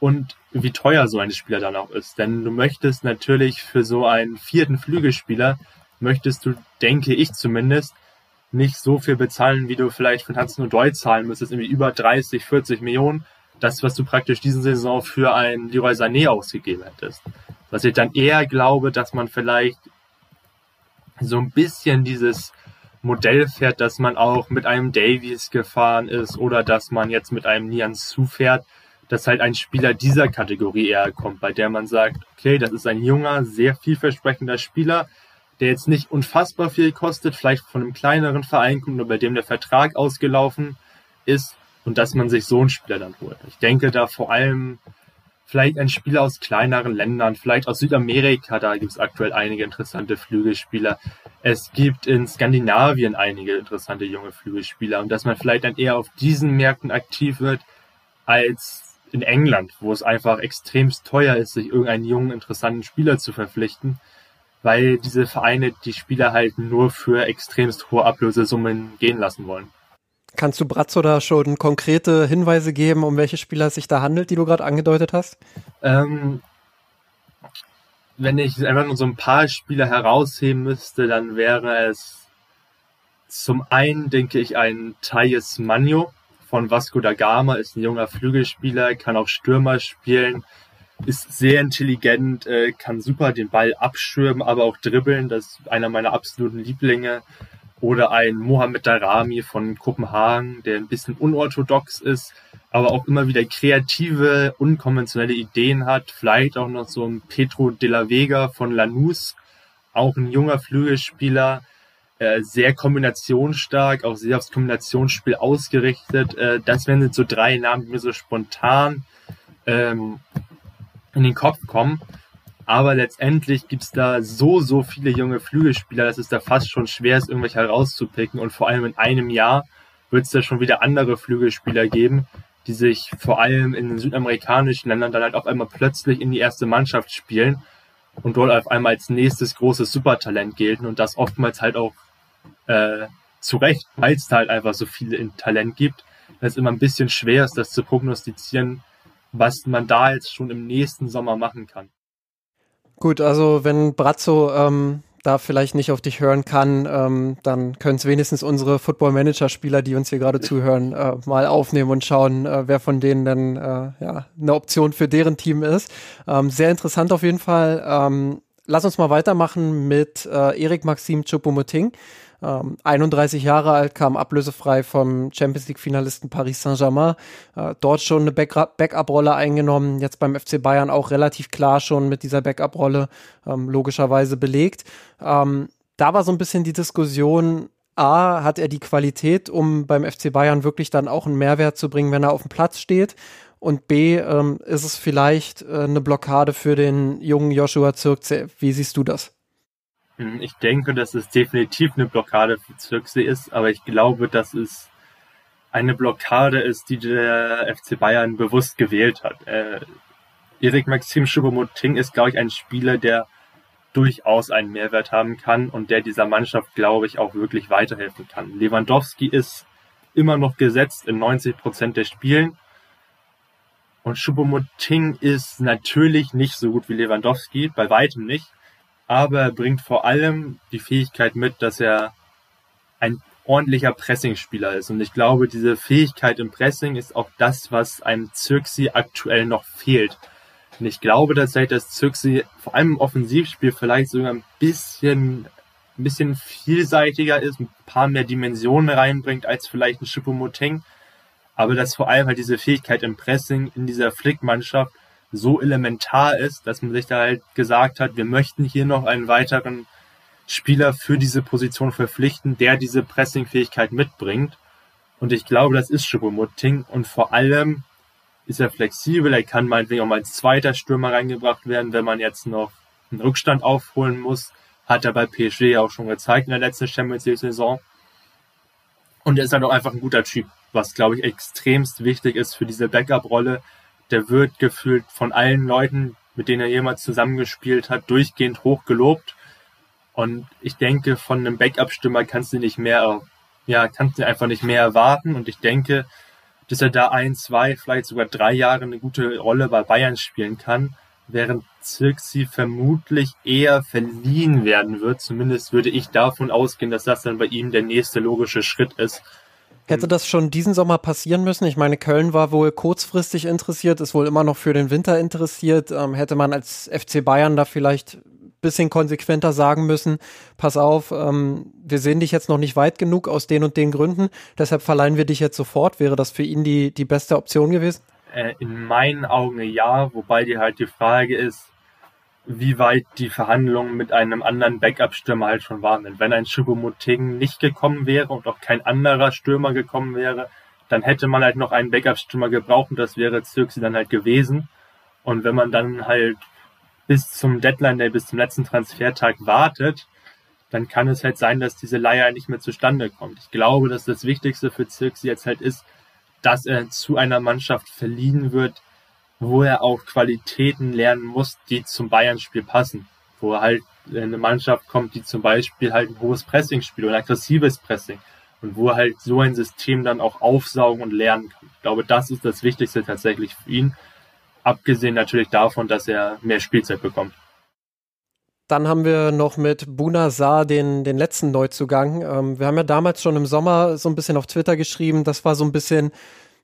und wie teuer so ein Spieler dann auch ist. Denn du möchtest natürlich für so einen vierten Flügelspieler, möchtest du, denke ich zumindest, nicht so viel bezahlen, wie du vielleicht von Hudson O'Doy zahlen müsstest, irgendwie über 30, 40 Millionen. Das, was du praktisch diesen Saison für einen Leroy Sané ausgegeben hättest. Was ich dann eher glaube, dass man vielleicht so ein bisschen dieses Modell fährt, dass man auch mit einem Davies gefahren ist oder dass man jetzt mit einem Nian Su fährt, dass halt ein Spieler dieser Kategorie eher kommt, bei der man sagt, okay, das ist ein junger, sehr vielversprechender Spieler, der jetzt nicht unfassbar viel kostet, vielleicht von einem kleineren Verein kommt oder bei dem der Vertrag ausgelaufen ist und dass man sich so einen Spieler dann holt. Ich denke da vor allem vielleicht ein Spieler aus kleineren Ländern, vielleicht aus Südamerika, da gibt es aktuell einige interessante Flügelspieler. Es gibt in Skandinavien einige interessante junge Flügelspieler und dass man vielleicht dann eher auf diesen Märkten aktiv wird als in England, wo es einfach extremst teuer ist, sich irgendeinen jungen, interessanten Spieler zu verpflichten weil diese Vereine die Spieler halt nur für extremst hohe Ablösesummen gehen lassen wollen. Kannst du Bratzo da schon konkrete Hinweise geben, um welche Spieler es sich da handelt, die du gerade angedeutet hast? Ähm, wenn ich einfach nur so ein paar Spieler herausheben müsste, dann wäre es zum einen, denke ich, ein Thais Magno von Vasco da Gama, ist ein junger Flügelspieler, kann auch Stürmer spielen, ist sehr intelligent, äh, kann super den Ball abschirmen, aber auch dribbeln. Das ist einer meiner absoluten Lieblinge. Oder ein Mohamed Darami von Kopenhagen, der ein bisschen unorthodox ist, aber auch immer wieder kreative, unkonventionelle Ideen hat. Vielleicht auch noch so ein Petro de la Vega von Lanús, auch ein junger Flügelspieler, äh, sehr kombinationsstark, auch sehr aufs Kombinationsspiel ausgerichtet. Äh, das wären so drei Namen, die mir so spontan ähm, in den Kopf kommen. Aber letztendlich gibt's da so, so viele junge Flügelspieler, dass es da fast schon schwer ist, irgendwelche herauszupicken. Und vor allem in einem Jahr wird es da schon wieder andere Flügelspieler geben, die sich vor allem in den südamerikanischen Ländern dann halt auf einmal plötzlich in die erste Mannschaft spielen und dort auf einmal als nächstes großes Supertalent gelten und das oftmals halt auch äh, zu Recht, weil es da halt einfach so viele Talent gibt, dass es immer ein bisschen schwer ist, das zu prognostizieren, was man da jetzt schon im nächsten Sommer machen kann. Gut, also wenn Brazzo ähm, da vielleicht nicht auf dich hören kann, ähm, dann können es wenigstens unsere Football-Manager-Spieler, die uns hier gerade zuhören, äh, mal aufnehmen und schauen, äh, wer von denen denn äh, ja, eine Option für deren Team ist. Ähm, sehr interessant auf jeden Fall. Ähm, lass uns mal weitermachen mit äh, Erik Maxim Choupo-Moting. Ähm, 31 Jahre alt, kam ablösefrei vom Champions League-Finalisten Paris Saint-Germain. Äh, dort schon eine Backup-Rolle eingenommen, jetzt beim FC Bayern auch relativ klar schon mit dieser Backup-Rolle ähm, logischerweise belegt. Ähm, da war so ein bisschen die Diskussion, A, hat er die Qualität, um beim FC Bayern wirklich dann auch einen Mehrwert zu bringen, wenn er auf dem Platz steht? Und B, ähm, ist es vielleicht äh, eine Blockade für den jungen Joshua Zirkze? Wie siehst du das? Hm, ich denke, dass es definitiv eine Blockade für Zirkse ist, aber ich glaube, dass es eine Blockade ist, die der FC Bayern bewusst gewählt hat. Äh, Erik Maxim Choupo-Moting ist, glaube ich, ein Spieler, der durchaus einen Mehrwert haben kann und der dieser Mannschaft, glaube ich, auch wirklich weiterhelfen kann. Lewandowski ist immer noch gesetzt in 90 Prozent der Spielen. Und Choupo-Moting ist natürlich nicht so gut wie Lewandowski, bei weitem nicht. Aber er bringt vor allem die Fähigkeit mit, dass er ein ordentlicher Pressingspieler ist. Und ich glaube, diese Fähigkeit im Pressing ist auch das, was einem Zirksi aktuell noch fehlt. Und ich glaube tatsächlich, dass Zirksi vor allem im Offensivspiel vielleicht sogar ein bisschen, ein bisschen vielseitiger ist, ein paar mehr Dimensionen reinbringt als vielleicht ein Choupo-Moting. Aber dass vor allem halt diese Fähigkeit im Pressing in dieser Flick-Mannschaft so elementar ist, dass man sich da halt gesagt hat, wir möchten hier noch einen weiteren Spieler für diese Position verpflichten, der diese Pressing-Fähigkeit mitbringt. Und ich glaube, das ist Choupo-Moting. Und vor allem ist er flexibel, er kann meinetwegen auch mal als zweiter Stürmer reingebracht werden, wenn man jetzt noch einen Rückstand aufholen muss. Hat er bei PSG auch schon gezeigt in der letzten Champions League Saison. Und er ist halt auch einfach ein guter Typ, was glaube ich extremst wichtig ist für diese Backup-Rolle. Der wird gefühlt von allen Leuten, mit denen er jemals zusammengespielt hat, durchgehend hoch gelobt. Und ich denke, von einem Backup-Stürmer kannst du nicht mehr, ja, kannst du einfach nicht mehr erwarten. Und ich denke, dass er da ein, zwei, vielleicht sogar drei Jahre eine gute Rolle bei Bayern spielen kann, während Zirksi vermutlich eher verliehen werden wird. Zumindest würde ich davon ausgehen, dass das dann bei ihm der nächste logische Schritt ist. Hätte das schon diesen Sommer passieren müssen? Ich meine, Köln war wohl kurzfristig interessiert, ist wohl immer noch für den Winter interessiert. Ähm, hätte man als FC Bayern da vielleicht bisschen konsequenter sagen müssen, pass auf, ähm, wir sehen dich jetzt noch nicht weit genug aus den und den Gründen, deshalb verleihen wir dich jetzt sofort. Wäre das für ihn die, die beste Option gewesen? Äh, in meinen Augen ja, wobei die halt die Frage ist, wie weit die Verhandlungen mit einem anderen Backup-Stürmer halt schon waren. Wenn ein Choupo-Moting nicht gekommen wäre und auch kein anderer Stürmer gekommen wäre, dann hätte man halt noch einen Backup-Stürmer gebraucht und das wäre Zirksi dann halt gewesen. Und wenn man dann halt bis zum Deadline Day, bis zum letzten Transfertag wartet, dann kann es halt sein, dass diese Leier nicht mehr zustande kommt. Ich glaube, dass das Wichtigste für Zirksi jetzt halt ist, dass er zu einer Mannschaft verliehen wird, wo er auch Qualitäten lernen muss, die zum Bayern-Spiel passen. Wo er halt eine Mannschaft kommt, die zum Beispiel halt ein hohes Pressing spielt oder ein aggressives Pressing. Und wo er halt so ein System dann auch aufsaugen und lernen kann. Ich glaube, das ist das Wichtigste tatsächlich für ihn. Abgesehen natürlich davon, dass er mehr Spielzeit bekommt. Dann haben wir noch mit Buna Saar den, den letzten Neuzugang. Ähm, wir haben ja damals schon im Sommer so ein bisschen auf Twitter geschrieben, das war so ein bisschen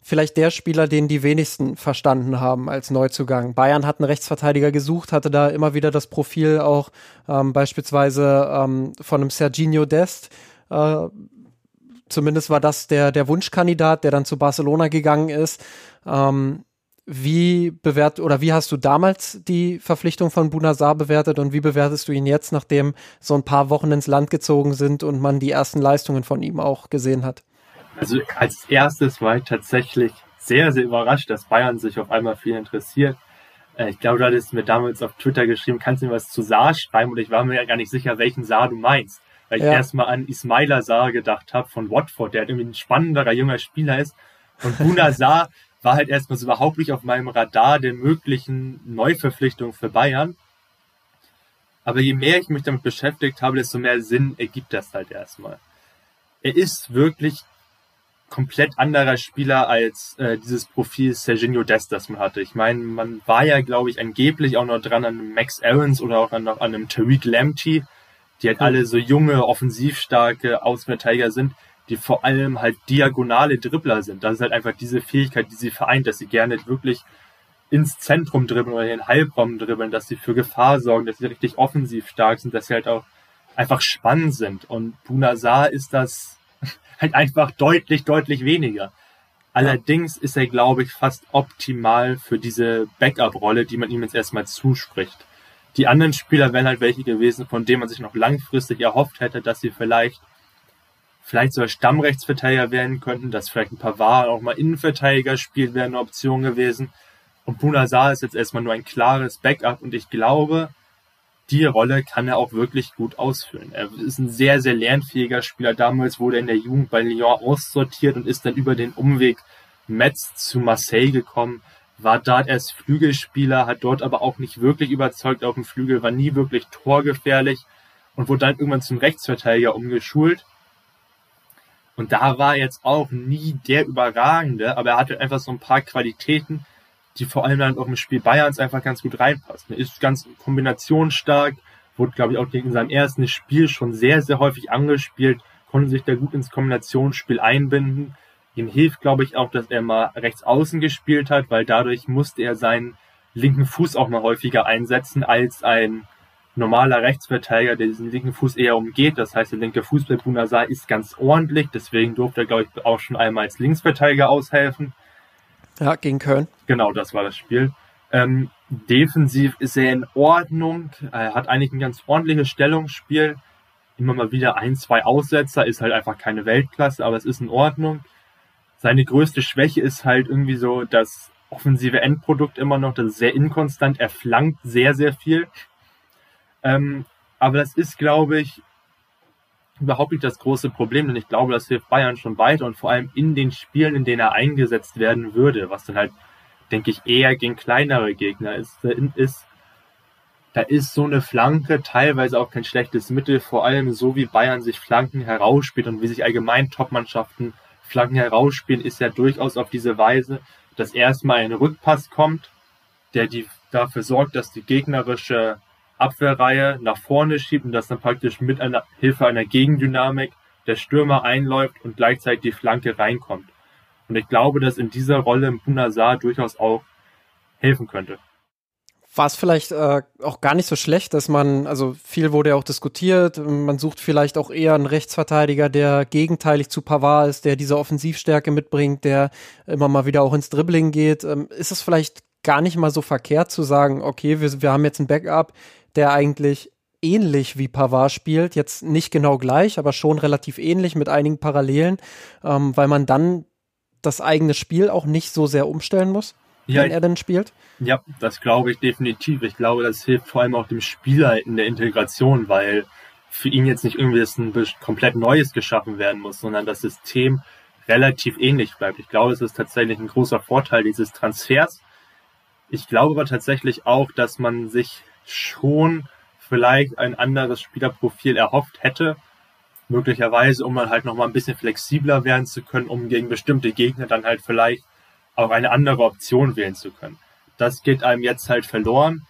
vielleicht der Spieler, den die wenigsten verstanden haben als Neuzugang. Bayern hat einen Rechtsverteidiger gesucht, hatte da immer wieder das Profil auch ähm, beispielsweise ähm, von einem Serginho Dest. Äh, zumindest war das der, der Wunschkandidat, der dann zu Barcelona gegangen ist. Ähm, wie bewert oder wie hast du damals die Verpflichtung von Bunazar bewertet und wie bewertest du ihn jetzt, nachdem so ein paar Wochen ins Land gezogen sind und man die ersten Leistungen von ihm auch gesehen hat? Also als erstes war ich tatsächlich sehr, sehr überrascht, dass Bayern sich auf einmal viel interessiert. Äh, ich glaube, du hattest mir damals auf Twitter geschrieben, kannst du mir was zu Saar schreiben? Und ich war mir ja gar nicht sicher, welchen Saar du meinst. Weil ich ja. erstmal an Ismaila Saar gedacht habe von Watford, der halt irgendwie ein spannenderer junger Spieler ist. Und Buna Saar war halt erstmal so überhaupt nicht auf meinem Radar der möglichen Neuverpflichtung für Bayern. Aber je mehr ich mich damit beschäftigt habe, desto mehr Sinn ergibt das halt erstmal. Er ist wirklich komplett anderer Spieler als äh, dieses Profil Serginho Dest, das man hatte. Ich meine, man war ja, glaube ich, angeblich auch noch dran an einem Max Aarons oder auch an, an einem Tariq Lamptey, die halt alle so junge, offensivstarke Außenverteidiger sind die vor allem halt diagonale Dribbler sind. Das ist halt einfach diese Fähigkeit, die sie vereint, dass sie gerne wirklich ins Zentrum dribbeln oder in den Halbraum dribbeln, dass sie für Gefahr sorgen, dass sie richtig offensiv stark sind, dass sie halt auch einfach spannend sind. Und Bunazar ist das halt einfach deutlich, deutlich weniger. Allerdings ist er, glaube ich, fast optimal für diese Backup-Rolle, die man ihm jetzt erstmal zuspricht. Die anderen Spieler wären halt welche gewesen, von denen man sich noch langfristig erhofft hätte, dass sie vielleicht vielleicht sogar Stammrechtsverteidiger werden könnten, dass vielleicht ein paar Pavard auch mal Innenverteidiger spielt, wäre eine Option gewesen. Und Bunazar ist jetzt erstmal nur ein klares Backup und ich glaube, die Rolle kann er auch wirklich gut ausfüllen. Er ist ein sehr, sehr lernfähiger Spieler. Damals wurde er in der Jugend bei Lyon aussortiert und ist dann über den Umweg Metz zu Marseille gekommen, war dort erst Flügelspieler, hat dort aber auch nicht wirklich überzeugt auf dem Flügel, war nie wirklich torgefährlich und wurde dann irgendwann zum Rechtsverteidiger umgeschult. Und da war jetzt auch nie der Überragende, aber er hatte einfach so ein paar Qualitäten, die vor allem dann auch im Spiel Bayerns einfach ganz gut reinpassen. Er ist ganz kombinationsstark, wurde, glaube ich, auch in seinem ersten Spiel schon sehr, sehr häufig angespielt, konnte sich da gut ins Kombinationsspiel einbinden. Ihm hilft, glaube ich, auch, dass er mal rechts außen gespielt hat, weil dadurch musste er seinen linken Fuß auch mal häufiger einsetzen als ein normaler Rechtsverteidiger, der diesen linken Fuß eher umgeht. Das heißt, der linke Fuß bei Bunazar ist ganz ordentlich. Deswegen durfte er, glaube ich, auch schon einmal als Linksverteidiger aushelfen. Ja, gegen Köln. Genau, das war das Spiel. Ähm, defensiv ist er in Ordnung. Er hat eigentlich ein ganz ordentliches Stellungsspiel. Immer mal wieder ein, zwei Aussetzer, ist halt einfach keine Weltklasse, aber es ist in Ordnung. Seine größte Schwäche ist halt irgendwie so das offensive Endprodukt immer noch. Das ist sehr inkonstant. Er flankt sehr, sehr viel. Ähm, aber das ist, glaube ich, überhaupt nicht das große Problem, denn ich glaube, das hilft Bayern schon weiter und vor allem in den Spielen, in denen er eingesetzt werden würde, was dann halt, denke ich, eher gegen kleinere Gegner ist, ist da ist so eine Flanke teilweise auch kein schlechtes Mittel, vor allem so wie Bayern sich Flanken herausspielt und wie sich allgemein Topmannschaften Flanken herausspielen, ist ja durchaus auf diese Weise, dass erstmal ein Rückpass kommt, der die dafür sorgt, dass die gegnerische Abwehrreihe nach vorne schiebt und das dann praktisch mit einer Hilfe einer Gegendynamik der Stürmer einläuft und gleichzeitig die Flanke reinkommt. Und ich glaube, dass in dieser Rolle Bunazar durchaus auch helfen könnte. War es vielleicht äh, auch gar nicht so schlecht, dass man, also viel wurde ja auch diskutiert, man sucht vielleicht auch eher einen Rechtsverteidiger, der gegenteilig zu Pavard ist, der diese Offensivstärke mitbringt, der immer mal wieder auch ins Dribbling geht. Ähm, ist es vielleicht gar nicht mal so verkehrt zu sagen, okay, wir, wir haben jetzt ein Backup, der eigentlich ähnlich wie Pavard spielt, jetzt nicht genau gleich, aber schon relativ ähnlich mit einigen Parallelen, ähm, weil man dann das eigene Spiel auch nicht so sehr umstellen muss, ja, wenn er denn spielt. Ja, das glaube ich definitiv. Ich glaube, das hilft vor allem auch dem Spieler in der Integration, weil für ihn jetzt nicht irgendwie ein komplett Neues geschaffen werden muss, sondern das System relativ ähnlich bleibt. Ich glaube, es ist tatsächlich ein großer Vorteil dieses Transfers. Ich glaube aber tatsächlich auch, dass man sich schon vielleicht ein anderes Spielerprofil erhofft hätte. Möglicherweise, um dann halt nochmal ein bisschen flexibler werden zu können, um gegen bestimmte Gegner dann halt vielleicht auch eine andere Option wählen zu können. Das geht einem jetzt halt verloren.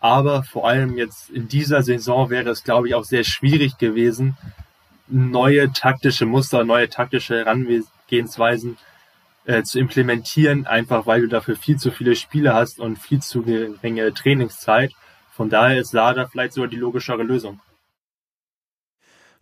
Aber vor allem jetzt in dieser Saison wäre es, glaube ich, auch sehr schwierig gewesen, neue taktische Muster, neue taktische Herangehensweisen äh, zu implementieren, einfach weil du dafür viel zu viele Spiele hast und viel zu geringe Trainingszeit. Von daher ist Sada vielleicht sogar die logischere Lösung.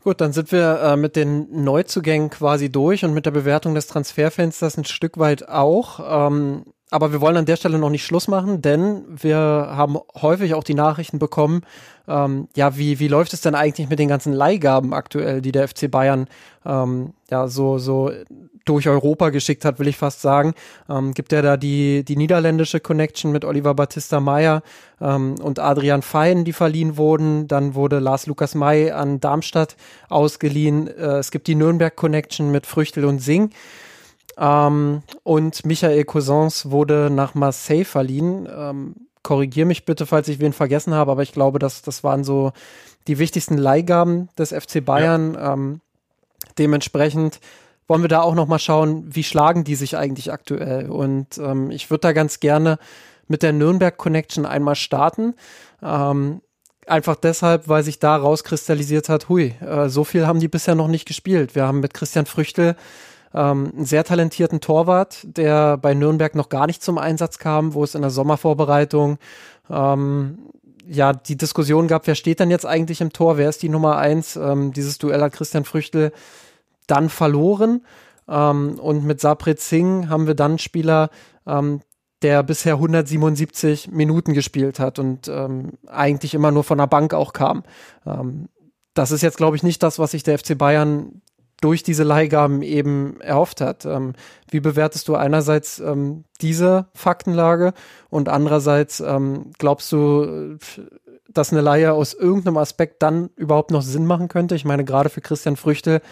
Gut, dann sind wir äh, mit den Neuzugängen quasi durch und mit der Bewertung des Transferfensters ein Stück weit auch. Ähm, aber wir wollen an der Stelle noch nicht Schluss machen, denn wir haben häufig auch die Nachrichten bekommen, ähm, ja, wie, wie läuft es denn eigentlich mit den ganzen Leihgaben aktuell, die der FC Bayern ähm, ja so, so durch Europa geschickt hat, will ich fast sagen. Ähm, gibt er da die, die niederländische Connection mit Oliver Battista Meyer ähm, und Adrian Fein, die verliehen wurden. Dann wurde Lars Lukas May an Darmstadt ausgeliehen. Äh, es gibt die Nürnberg Connection mit Früchtel und Sing. Ähm, und Michael Cousins wurde nach Marseille verliehen. Ähm, korrigier mich bitte, falls ich wen vergessen habe, aber ich glaube, dass das waren so die wichtigsten Leihgaben des FC Bayern. Ja. Ähm, dementsprechend wollen wir da auch noch mal schauen, wie schlagen die sich eigentlich aktuell. Und ähm, ich würde da ganz gerne mit der Nürnberg Connection einmal starten. Ähm, einfach deshalb, weil sich da rauskristallisiert hat, hui, äh, so viel haben die bisher noch nicht gespielt. Wir haben mit Christian Früchtel ähm, einen sehr talentierten Torwart, der bei Nürnberg noch gar nicht zum Einsatz kam, wo es in der Sommervorbereitung ähm, ja die Diskussion gab, wer steht denn jetzt eigentlich im Tor, wer ist die Nummer eins? Ähm, dieses Duell hat Christian Früchtel dann verloren. Ähm, und mit Sapret Singh haben wir dann einen Spieler, ähm, der bisher 177 Minuten gespielt hat und ähm, eigentlich immer nur von der Bank auch kam. Ähm, das ist jetzt, glaube ich, nicht das, was sich der FC Bayern durch diese Leihgaben eben erhofft hat. Ähm, wie bewertest du einerseits ähm, diese Faktenlage und andererseits ähm, glaubst du, dass eine Leihe aus irgendeinem Aspekt dann überhaupt noch Sinn machen könnte? Ich meine, gerade für Christian Früchte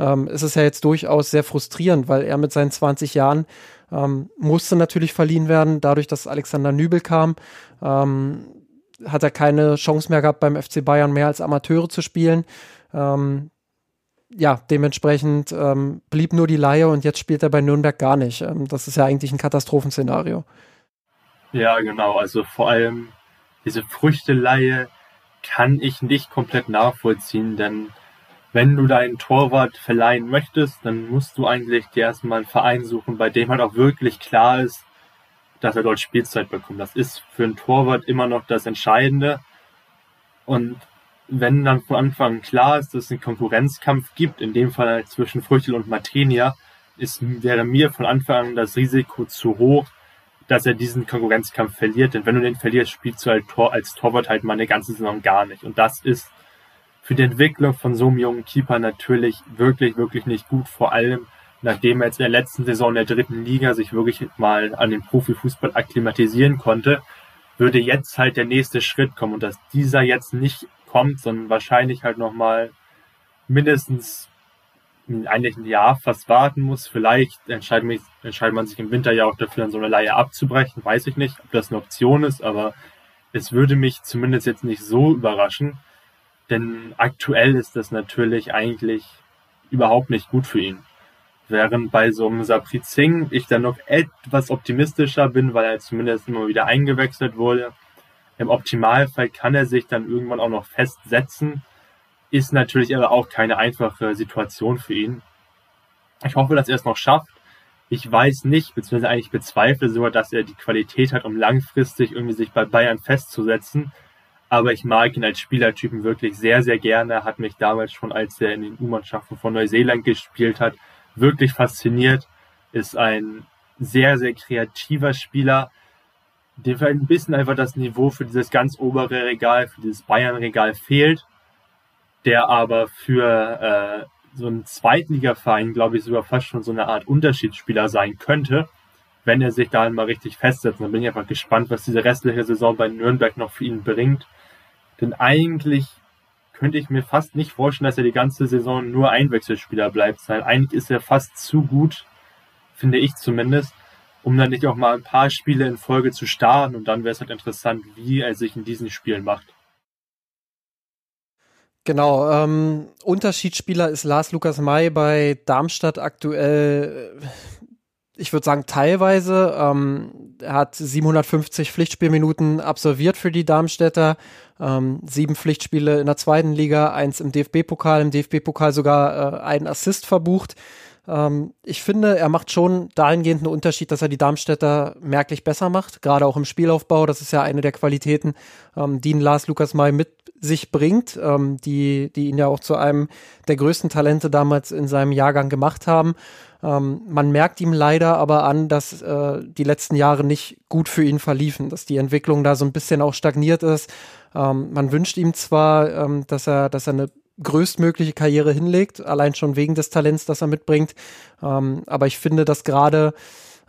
ähm, ist es ja jetzt durchaus sehr frustrierend, weil er mit seinen 20 Jahren ähm, musste natürlich verliehen werden, dadurch, dass Alexander Nübel kam. Ähm, hat er keine Chance mehr gehabt, beim FC Bayern mehr als Amateure zu spielen. Ähm, ja, dementsprechend ähm, blieb nur die Laie und jetzt spielt er bei Nürnberg gar nicht. Ähm, das ist ja eigentlich ein Katastrophenszenario. Ja, genau. Also vor allem diese Früchteleihe kann ich nicht komplett nachvollziehen, denn wenn du deinen Torwart verleihen möchtest, dann musst du eigentlich dir erstmal einen Verein suchen, bei dem halt auch wirklich klar ist, dass er dort Spielzeit bekommt. Das ist für einen Torwart immer noch das Entscheidende. Und wenn dann von Anfang klar ist, dass es einen Konkurrenzkampf gibt, in dem Fall zwischen Früchtel und Martenia, ist, wäre mir von Anfang an das Risiko zu hoch, dass er diesen Konkurrenzkampf verliert. Denn wenn du den verlierst, spielst du halt Tor, als Torwart halt mal eine ganze Saison gar nicht. Und das ist für die Entwicklung von so einem jungen Keeper natürlich wirklich, wirklich nicht gut. Vor allem, nachdem er jetzt in der letzten Saison der dritten Liga sich wirklich mal an den Profifußball akklimatisieren konnte, würde jetzt halt der nächste Schritt kommen und dass dieser jetzt nicht kommt, sondern wahrscheinlich halt nochmal mindestens eigentlich ein Jahr fast warten muss. Vielleicht entscheidet, mich, entscheidet man sich im Winter ja auch dafür, dann so eine Leihe abzubrechen. Weiß ich nicht, ob das eine Option ist, aber es würde mich zumindest jetzt nicht so überraschen. Denn aktuell ist das natürlich eigentlich überhaupt nicht gut für ihn. Während bei so einem Saprit Singh ich dann noch etwas optimistischer bin, weil er zumindest immer wieder eingewechselt wurde. Im Optimalfall kann er sich dann irgendwann auch noch festsetzen. Ist natürlich aber auch keine einfache Situation für ihn. Ich hoffe, dass er es noch schafft. Ich weiß nicht, beziehungsweise eigentlich bezweifle sogar, dass er die Qualität hat, um langfristig irgendwie sich bei Bayern festzusetzen. Aber ich mag ihn als Spielertypen wirklich sehr, sehr gerne. Hat mich damals schon, als er in den U-Mannschaften von Neuseeland gespielt hat, wirklich fasziniert. Ist ein sehr, sehr kreativer Spieler, dem vielleicht ein bisschen einfach das Niveau für dieses ganz obere Regal, für dieses Bayern-Regal fehlt, der aber für äh, so einen Zweitligaverein, glaube ich, sogar fast schon so eine Art Unterschiedsspieler sein könnte, wenn er sich da mal richtig festsetzt. Dann bin ich einfach gespannt, was diese restliche Saison bei Nürnberg noch für ihn bringt. Denn eigentlich könnte ich mir fast nicht vorstellen, dass er die ganze Saison nur Einwechselspieler bleibt. Sein eigentlich ist er fast zu gut, finde ich zumindest, um dann nicht auch mal ein paar Spiele in Folge zu starten und dann wäre es halt interessant, wie er sich in diesen Spielen macht. Genau, ähm, Unterschiedsspieler ist Lars Lukas May bei Darmstadt aktuell, ich würde sagen teilweise. Ähm, er hat 750 Pflichtspielminuten absolviert für die Darmstädter, ähm, sieben Pflichtspiele in der zweiten Liga, eins im DFB-Pokal, im DFB-Pokal sogar äh, einen Assist verbucht. Ähm, ich finde, er macht schon dahingehend einen Unterschied, dass er die Darmstädter merklich besser macht, gerade auch im Spielaufbau. Das ist ja eine der Qualitäten, ähm, die ihn Lars Lukas May mit sich bringt, ähm, die, die ihn ja auch zu einem der größten Talente damals in seinem Jahrgang gemacht haben. Ähm, man merkt ihm leider aber an, dass äh, die letzten Jahre nicht gut für ihn verliefen, dass die Entwicklung da so ein bisschen auch stagniert ist. Ähm, man wünscht ihm zwar, ähm, dass er, dass er eine größtmögliche Karriere hinlegt, allein schon wegen des Talents, das er mitbringt. Ähm, aber ich finde, dass gerade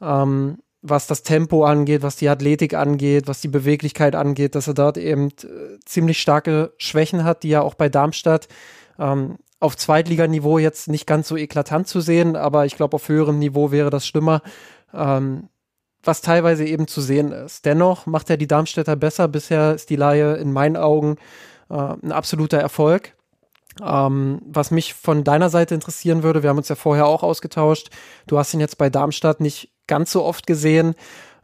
ähm, was das Tempo angeht, was die Athletik angeht, was die Beweglichkeit angeht, dass er dort eben äh, ziemlich starke Schwächen hat, die ja auch bei Darmstadt ähm, auf Zweitliganiveau jetzt nicht ganz so eklatant zu sehen, aber ich glaube, auf höherem Niveau wäre das schlimmer, ähm, was teilweise eben zu sehen ist. Dennoch macht er die Darmstädter besser. Bisher ist die Laie in meinen Augen äh, ein absoluter Erfolg. Ähm, was mich von deiner Seite interessieren würde, wir haben uns ja vorher auch ausgetauscht. Du hast ihn jetzt bei Darmstadt nicht ganz so oft gesehen.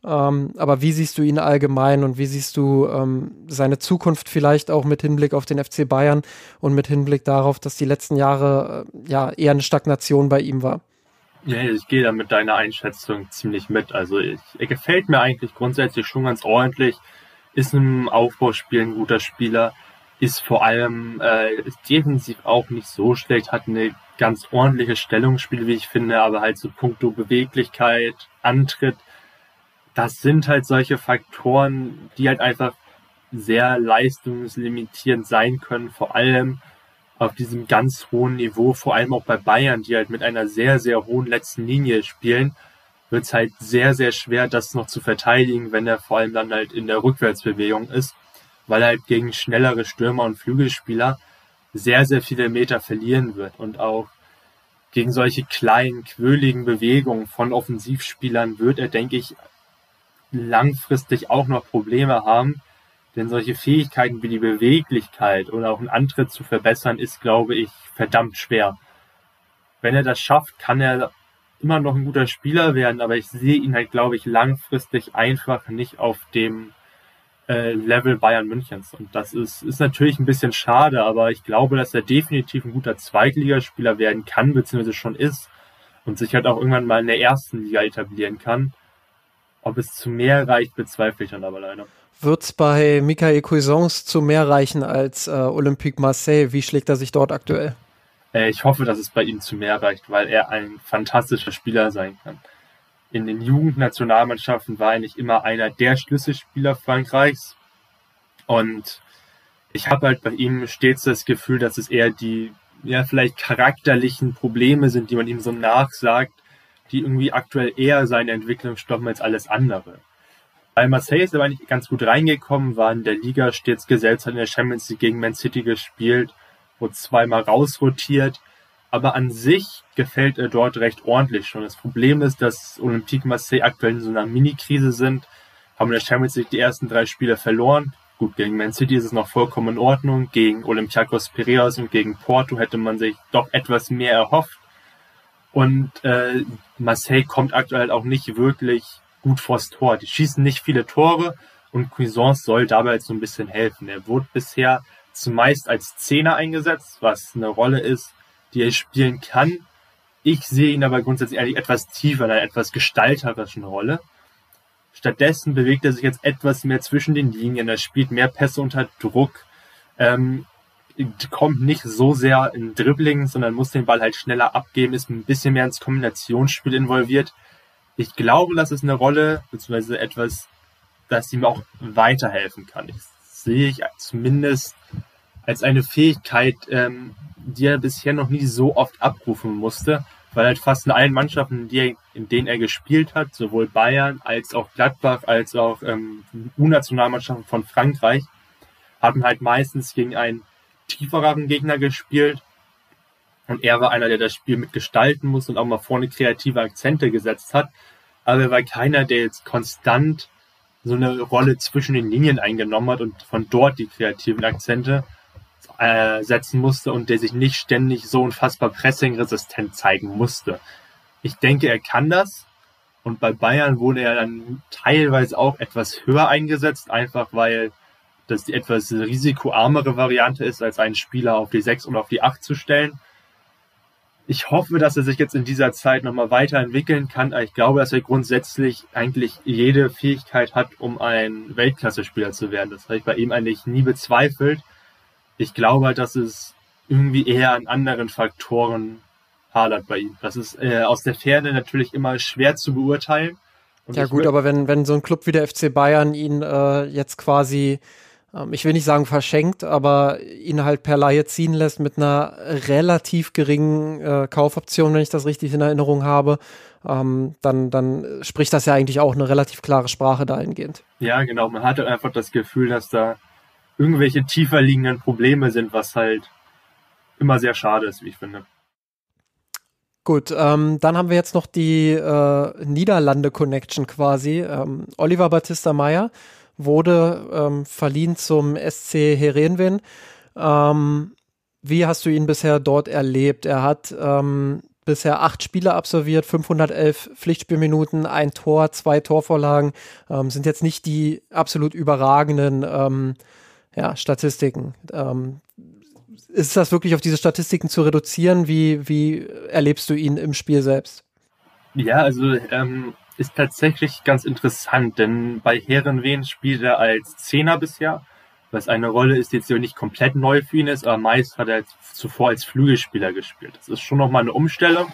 Ähm, aber wie siehst du ihn allgemein und wie siehst du ähm, seine Zukunft vielleicht auch mit Hinblick auf den FC Bayern und mit Hinblick darauf, dass die letzten Jahre äh, ja eher eine Stagnation bei ihm war? Ja, ich gehe da mit deiner Einschätzung ziemlich mit. Also ich, er gefällt mir eigentlich grundsätzlich schon ganz ordentlich. ist im Aufbauspiel ein guter Spieler, ist vor allem äh, defensiv auch nicht so schlecht, hat eine ganz ordentliche Stellungsspiel, wie ich finde, aber halt so puncto Beweglichkeit, Antritt, das sind halt solche Faktoren, die halt einfach sehr leistungslimitierend sein können, vor allem auf diesem ganz hohen Niveau, vor allem auch bei Bayern, die halt mit einer sehr, sehr hohen letzten Linie spielen, wird es halt sehr, sehr schwer, das noch zu verteidigen, wenn er vor allem dann halt in der Rückwärtsbewegung ist, weil er halt gegen schnellere Stürmer und Flügelspieler sehr, sehr viele Meter verlieren wird und auch gegen solche kleinen, quirligen Bewegungen von Offensivspielern wird er, denke ich, langfristig auch noch Probleme haben, denn solche Fähigkeiten wie die Beweglichkeit oder auch ein Antritt zu verbessern, ist, glaube ich, verdammt schwer. Wenn er das schafft, kann er immer noch ein guter Spieler werden, aber ich sehe ihn halt, glaube ich, langfristig einfach nicht auf dem äh, Level Bayern Münchens. Und das ist, ist natürlich ein bisschen schade, aber ich glaube, dass er definitiv ein guter Zweitligaspieler werden kann, beziehungsweise schon ist und sich halt auch irgendwann mal in der ersten Liga etablieren kann. Ob es zu mehr reicht, bezweifle ich dann aber leider. Wird es bei Michael Cuisance zu mehr reichen als äh, Olympique Marseille? Wie schlägt er sich dort aktuell? Äh, ich hoffe, dass es bei ihm zu mehr reicht, weil er ein fantastischer Spieler sein kann. In den Jugendnationalmannschaften war nicht immer einer der Schlüsselspieler Frankreichs. Und ich habe halt bei ihm stets das Gefühl, dass es eher die, ja, vielleicht charakterlichen Probleme sind, die man ihm so nachsagt, die irgendwie aktuell eher seine Entwicklung stoppen als alles andere. Bei Marseille ist er eigentlich ganz gut reingekommen, war in der Liga stets gesetzt, hat in der Champions League gegen Man City gespielt, wurde zweimal rausrotiert, aber an sich gefällt er dort recht ordentlich schon. Das Problem ist, dass Olympique Marseille aktuell in so einer Mini-Krise sind, haben in der Champions League die ersten drei Spiele verloren. Gut, gegen Man City ist es noch vollkommen in Ordnung. Gegen Olympiakos Piraeus und gegen Porto hätte man sich doch etwas mehr erhofft. Und äh, Marseille kommt aktuell auch nicht wirklich gut vors Tor. Die schießen nicht viele Tore und Cuisance soll dabei so ein bisschen helfen. Er wurde bisher zumeist als Zehner eingesetzt, was eine Rolle ist, die er spielen kann. Ich sehe ihn aber grundsätzlich eigentlich etwas tiefer in einer etwas gestalterischen Rolle. Stattdessen bewegt er sich jetzt etwas mehr zwischen den Linien. Er spielt mehr Pässe unter Druck. Ähm, kommt nicht so sehr in Dribbling, sondern muss den Ball halt schneller abgeben, ist ein bisschen mehr ins Kombinationsspiel involviert. Ich glaube, das ist eine Rolle, beziehungsweise etwas, das ihm auch weiterhelfen kann. Ich sehe ich zumindest als eine Fähigkeit, ähm, die er bisher noch nie so oft abrufen musste, weil halt fast in allen Mannschaften, die in denen er gespielt hat, sowohl Bayern als auch Gladbach als auch ähm, U-Nationalmannschaften von Frankreich, haben halt meistens gegen einen tiefereren Gegner gespielt. Und er war einer, der das Spiel mitgestalten muss und auch mal vorne kreative Akzente gesetzt hat. Aber er war keiner, der jetzt konstant so eine Rolle zwischen den Linien eingenommen hat und von dort die kreativen Akzente äh, setzen musste und der sich nicht ständig so unfassbar pressingresistent zeigen musste. Ich denke, er kann das. Und bei Bayern wurde er dann teilweise auch etwas höher eingesetzt, einfach weil das die etwas risikoarmere Variante ist, als einen Spieler auf die 6 oder auf die 8 zu stellen. Ich hoffe, dass er sich jetzt in dieser Zeit nochmal weiterentwickeln kann. Ich glaube, dass er grundsätzlich eigentlich jede Fähigkeit hat, um ein Weltklasse-Spieler zu werden. Das habe ich bei ihm eigentlich nie bezweifelt. Ich glaube halt, dass es irgendwie eher an anderen Faktoren hadert bei ihm. Das ist äh, aus der Ferne natürlich immer schwer zu beurteilen. Und ja gut, aber wenn, wenn so ein Club wie der FC Bayern ihn äh, jetzt quasi ähm, ich will nicht sagen verschenkt, aber ihn halt per Laie ziehen lässt mit einer relativ geringen äh, Kaufoption, wenn ich das richtig in Erinnerung habe, ähm, dann, dann spricht das ja eigentlich auch eine relativ klare Sprache dahingehend. Ja, genau. Man hatte einfach das Gefühl, dass da irgendwelche tiefer liegenden Probleme sind, was halt immer sehr schade ist, wie ich finde. Gut, ähm, dann haben wir jetzt noch die äh, Niederlande-Connection quasi. Ähm, Oliver Battista Meyer wurde ähm, verliehen zum SC Herenvin. Ähm, wie hast du ihn bisher dort erlebt? Er hat ähm, bisher acht Spiele absolviert, 511 Pflichtspielminuten, ein Tor, zwei Torvorlagen. Ähm, sind jetzt nicht die absolut überragenden ja, Statistiken. Ähm, ist das wirklich auf diese Statistiken zu reduzieren? Wie, wie erlebst du ihn im Spiel selbst? Ja, also ähm, ist tatsächlich ganz interessant, denn bei Herrenwehen spielt er als Zehner bisher, was eine Rolle ist, die jetzt nicht komplett neu für ihn ist, aber meist hat er zuvor als Flügelspieler gespielt. Das ist schon nochmal eine Umstellung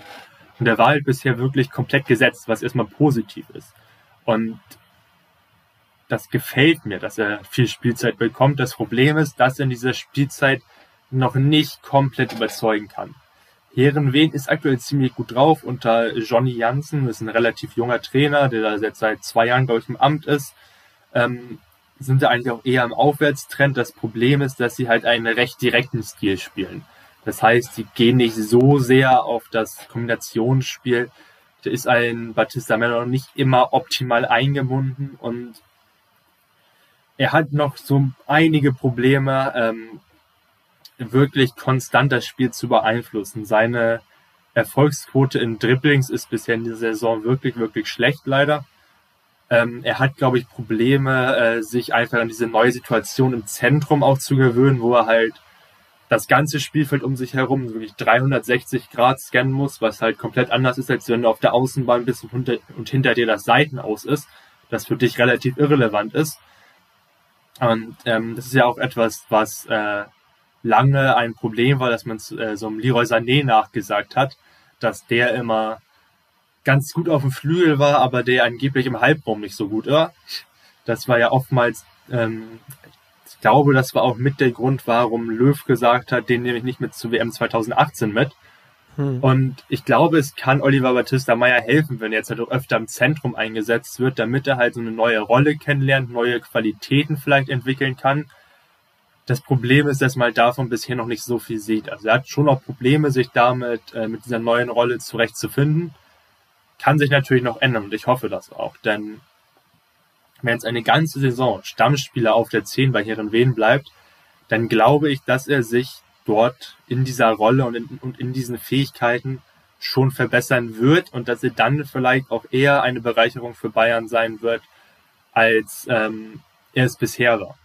und er war halt bisher wirklich komplett gesetzt, was erstmal positiv ist. Und das gefällt mir, dass er viel Spielzeit bekommt. Das Problem ist, dass er in dieser Spielzeit noch nicht komplett überzeugen kann. Herenveen ist aktuell ziemlich gut drauf unter Johnny Jansen. Das ist ein relativ junger Trainer, der da jetzt seit zwei Jahren, glaube ich, im Amt ist. Ähm, sind sie eigentlich auch eher im Aufwärtstrend. Das Problem ist, dass sie halt einen recht direkten Stil spielen. Das heißt, sie gehen nicht so sehr auf das Kombinationsspiel. Da ist ein Batista Melo noch nicht immer optimal eingebunden und er hat noch so einige Probleme. Ähm, wirklich konstant das Spiel zu beeinflussen. Seine Erfolgsquote in Dribblings ist bisher in dieser Saison wirklich, wirklich schlecht leider. Ähm, er hat, glaube ich, Probleme, äh, sich einfach an diese neue Situation im Zentrum auch zu gewöhnen, wo er halt das ganze Spielfeld um sich herum wirklich 360 Grad scannen muss, was halt komplett anders ist, als wenn du auf der Außenbahn bist und hinter, und hinter dir das Seitenaus ist, das für dich relativ irrelevant ist. Und ähm, das ist ja auch etwas, was äh, lange ein Problem war, dass man äh, so einem Leroy Sané nachgesagt hat, dass der immer ganz gut auf dem Flügel war, aber der angeblich im Halbraum nicht so gut war. Das war ja oftmals, ähm, ich glaube, das war auch mit der Grund, warum Löw gesagt hat, den nehme ich nicht mit zu WM 2018 mit. Hm. Und ich glaube, es kann Oliver Battista Meyer helfen, wenn er jetzt halt auch öfter im Zentrum eingesetzt wird, damit er halt so eine neue Rolle kennenlernt, neue Qualitäten vielleicht entwickeln kann das Problem ist, dass man davon bisher noch nicht so viel sieht. Also er hat schon noch Probleme, sich damit äh, mit dieser neuen Rolle zurechtzufinden. Kann sich natürlich noch ändern und ich hoffe das auch, denn wenn es eine ganze Saison Stammspieler auf der 10 bei Herrenwehen bleibt, dann glaube ich, dass er sich dort in dieser Rolle und in, und in diesen Fähigkeiten schon verbessern wird und dass er dann vielleicht auch eher eine Bereicherung für Bayern sein wird, als ähm, er es bisher war.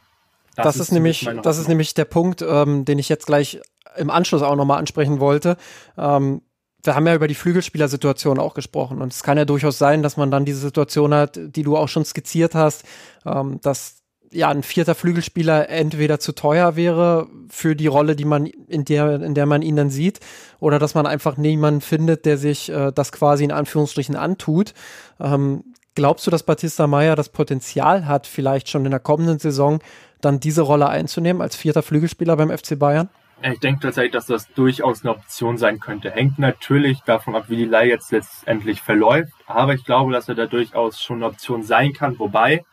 Das, das ist, ist nämlich, das ist nämlich der Punkt, ähm, den ich jetzt gleich im Anschluss auch nochmal ansprechen wollte. Ähm, wir haben ja über die Flügelspielersituation auch gesprochen und es kann ja durchaus sein, dass man dann diese Situation hat, die du auch schon skizziert hast, ähm, dass ja ein vierter Flügelspieler entweder zu teuer wäre für die Rolle, die man in der in der man ihn dann sieht, oder dass man einfach niemanden findet, der sich äh, das quasi in Anführungsstrichen antut. Ähm, glaubst du, dass Batista Meyer das Potenzial hat, vielleicht schon in der kommenden Saison dann diese Rolle einzunehmen als vierter Flügelspieler beim FC Bayern? Ich denke tatsächlich, dass das durchaus eine Option sein könnte. Hängt natürlich davon ab, wie die Leihe jetzt letztendlich verläuft. Aber ich glaube, dass er da durchaus schon eine Option sein kann. Wobei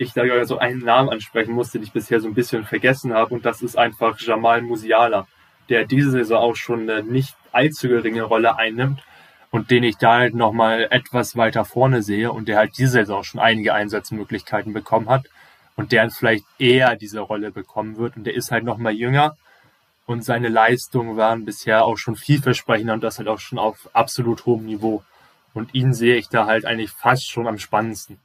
ich da ja so einen Namen ansprechen musste, den ich bisher so ein bisschen vergessen habe. Und das ist einfach Jamal Musiala, der diese Saison auch schon eine nicht allzu geringe Rolle einnimmt und den ich da halt nochmal etwas weiter vorne sehe und der halt diese Saison schon einige Einsatzmöglichkeiten bekommen hat und der vielleicht eher diese Rolle bekommen wird. Und der ist halt noch mal jünger und seine Leistungen waren bisher auch schon vielversprechender und das halt auch schon auf absolut hohem Niveau. Und ihn sehe ich da halt eigentlich fast schon am spannendsten.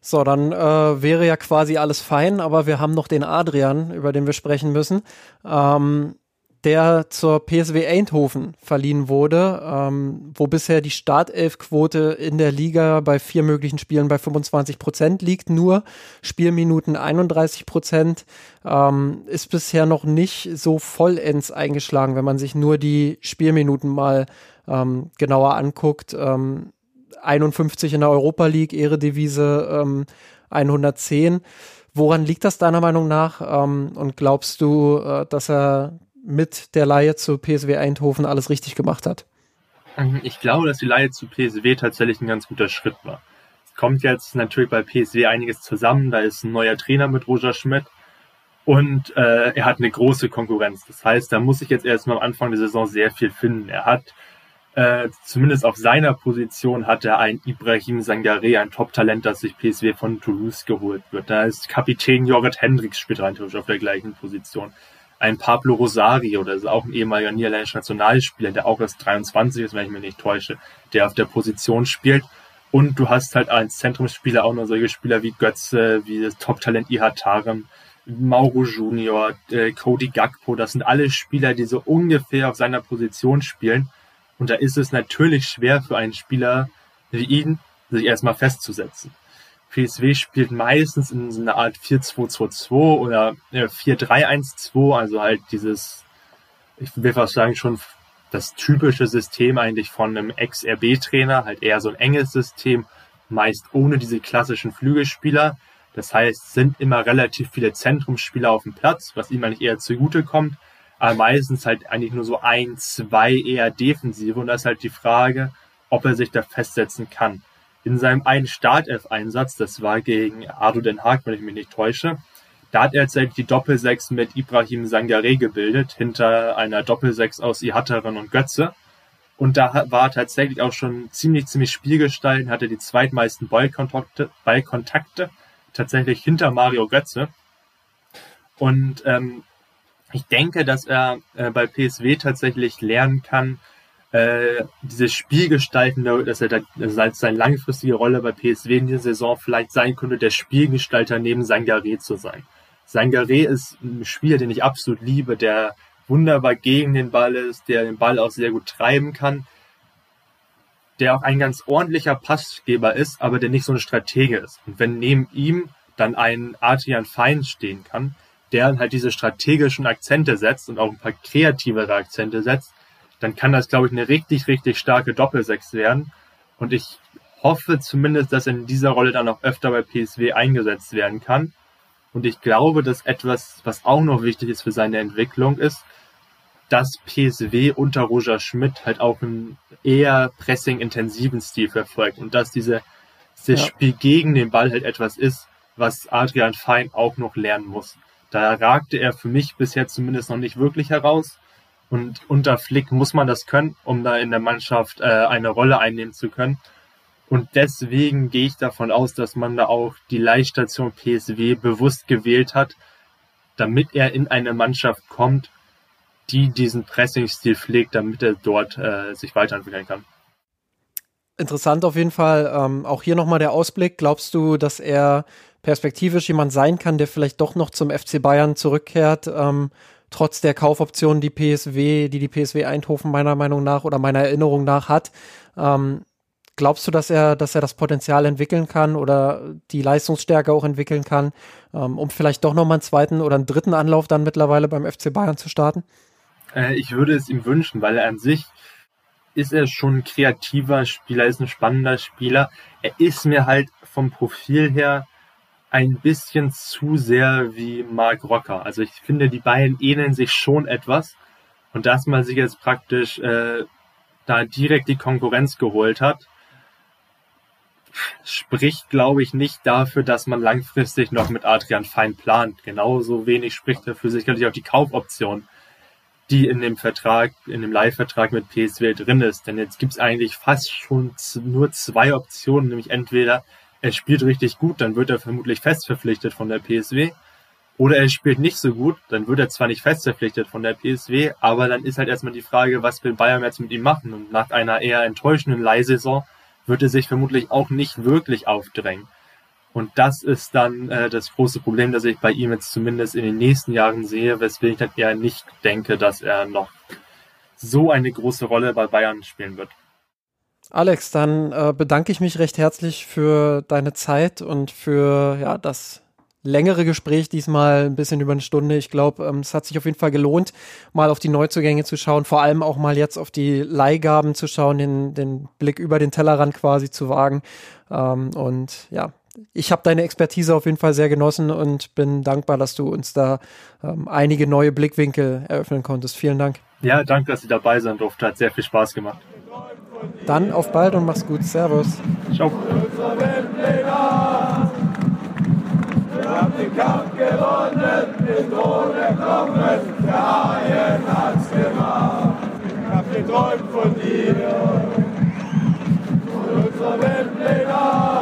So, dann äh, wäre ja quasi alles fein, aber wir haben noch den Adrian, über den wir sprechen müssen. Ähm, der zur PSW Eindhoven verliehen wurde, ähm, wo bisher die Startelfquote in der Liga bei vier möglichen Spielen bei 25 Prozent liegt, nur Spielminuten 31 Prozent, ähm, ist bisher noch nicht so vollends eingeschlagen, wenn man sich nur die Spielminuten mal ähm, genauer anguckt. 51 ähm, in der Europa League, Ehredivise 110. Ähm, Woran liegt das deiner Meinung nach? Ähm, und glaubst du, äh, dass er mit der Laie zu PSW Eindhoven alles richtig gemacht hat. Ähm, ich glaube, dass die Laie zu PSW tatsächlich ein ganz guter Schritt war. Es kommt jetzt natürlich bei PSW einiges zusammen. Da ist ein neuer Trainer mit Roger Schmidt und äh, er hat eine große Konkurrenz. Das heißt, da muss ich jetzt erstmal am Anfang der Saison sehr viel finden. Er hat äh, zumindest auf seiner Position hat er ein Ibrahim Sangare, ein Top-Talent, das sich PSW von Toulouse geholt wird. Da ist Kapitän Jorrit Hendricks spielt rein auf der gleichen Position ein Pablo Rosario, das ist auch ein ehemaliger niederländischer Nationalspieler, der auch erst 23 ist, wenn ich mich nicht täusche, der auf der Position spielt. Und du hast halt als Zentrumsspieler auch noch solche Spieler wie Götze, wie das Top-Talent Ihatarem, Mauro Junior, äh, Cody Gakpo, das sind alle Spieler, die so ungefähr auf seiner Position spielen. Und da ist es natürlich schwer für einen Spieler wie ihn, sich erstmal festzusetzen. PSW spielt meistens in so einer Art 4-2-2-2 oder 4-3-1-2, also halt dieses, ich will fast sagen, schon das typische System eigentlich von einem Ex-RB-Trainer, halt eher so ein enges System, meist ohne diese klassischen Flügelspieler. Das heißt, sind immer relativ viele Zentrumsspieler auf dem Platz, was ihm eigentlich eher zugute kommt, aber meistens halt eigentlich nur so ein, zwei eher Defensive und das ist halt die Frage, ob er sich da festsetzen kann. In seinem einen Startelf-Einsatz, das war gegen Ado Den Haag, wenn ich mich nicht täusche, da hat er tatsächlich die Doppelsechs mit Ibrahim Sangare gebildet, hinter einer Doppelsechs aus Ihataren und Götze. Und da war tatsächlich auch schon ziemlich, ziemlich spielgestalten, hatte die zweitmeisten Ballkontakte, Ballkontakte tatsächlich hinter Mario Götze. Und ähm, ich denke, dass er äh, bei PSW tatsächlich lernen kann, äh, dieses Spielgestaltende, dass er da, also seine langfristige Rolle bei PSW in dieser Saison vielleicht sein könnte, der Spielgestalter neben Sangaré zu sein. Sangaré ist ein Spieler, den ich absolut liebe, der wunderbar gegen den Ball ist, der den Ball auch sehr gut treiben kann, der auch ein ganz ordentlicher Passgeber ist, aber der nicht so ein Stratege ist. Und wenn neben ihm dann ein Adrian Fein stehen kann, der halt diese strategischen Akzente setzt und auch ein paar kreativere Akzente setzt, dann kann das, glaube ich, eine richtig, richtig starke Doppelsechs werden. Und ich hoffe zumindest, dass er in dieser Rolle dann auch öfter bei PSW eingesetzt werden kann. Und ich glaube, dass etwas, was auch noch wichtig ist für seine Entwicklung, ist, dass PSW unter Roger Schmidt halt auch einen eher pressing-intensiven Stil verfolgt und dass diese, dieses ja. Spiel gegen den Ball halt etwas ist, was Adrian Fein auch noch lernen muss. Da ragte er für mich bisher zumindest noch nicht wirklich heraus. Und unter Flick muss man das können, um da in der Mannschaft äh, eine Rolle einnehmen zu können. Und deswegen gehe ich davon aus, dass man da auch die Leihstation PSW bewusst gewählt hat, damit er in eine Mannschaft kommt, die diesen Pressingstil pflegt, damit er dort äh, sich weiterentwickeln kann. Interessant auf jeden Fall. Ähm, auch hier nochmal der Ausblick. Glaubst du, dass er perspektivisch jemand sein kann, der vielleicht doch noch zum FC Bayern zurückkehrt, ähm, trotz der Kaufoptionen, die PSW, die die PSW Eindhoven meiner Meinung nach oder meiner Erinnerung nach hat. Ähm, glaubst du, dass er, dass er das Potenzial entwickeln kann oder die Leistungsstärke auch entwickeln kann, ähm, um vielleicht doch nochmal einen zweiten oder einen dritten Anlauf dann mittlerweile beim FC Bayern zu starten? Äh, ich würde es ihm wünschen, weil er an sich ist er schon ein kreativer Spieler, ist ein spannender Spieler. Er ist mir halt vom Profil her ein bisschen zu sehr wie Mark Rocker. Also ich finde, die beiden ähneln sich schon etwas. Und dass man sich jetzt praktisch äh, da direkt die Konkurrenz geholt hat, spricht, glaube ich, nicht dafür, dass man langfristig noch mit Adrian Fein plant. Genauso wenig spricht dafür sicherlich auch die Kaufoption, die in dem Vertrag, in dem Leihvertrag mit PSW drin ist. Denn jetzt gibt es eigentlich fast schon nur zwei Optionen, nämlich entweder er spielt richtig gut, dann wird er vermutlich fest verpflichtet von der PSW. Oder er spielt nicht so gut, dann wird er zwar nicht fest verpflichtet von der PSW, aber dann ist halt erstmal die Frage, was will Bayern jetzt mit ihm machen? Und nach einer eher enttäuschenden Leihsaison wird er sich vermutlich auch nicht wirklich aufdrängen. Und das ist dann äh, das große Problem, das ich bei ihm jetzt zumindest in den nächsten Jahren sehe, weswegen ich dann eher nicht denke, dass er noch so eine große Rolle bei Bayern spielen wird. Alex, dann äh, bedanke ich mich recht herzlich für deine Zeit und für ja, das längere Gespräch, diesmal ein bisschen über eine Stunde. Ich glaube, ähm, es hat sich auf jeden Fall gelohnt, mal auf die Neuzugänge zu schauen, vor allem auch mal jetzt auf die Leihgaben zu schauen, den, den Blick über den Tellerrand quasi zu wagen. Ähm, und ja, ich habe deine Expertise auf jeden Fall sehr genossen und bin dankbar, dass du uns da ähm, einige neue Blickwinkel eröffnen konntest. Vielen Dank. Ja, danke, dass ich dabei sein durfte. Hat sehr viel Spaß gemacht. Dann auf bald und mach's gut. Servus. Ciao. Wir haben den Kampf gewonnen, den Thron erklommen, der Haien hat's gemacht. Ich hab geträumt von dir, von unserer Weltpläne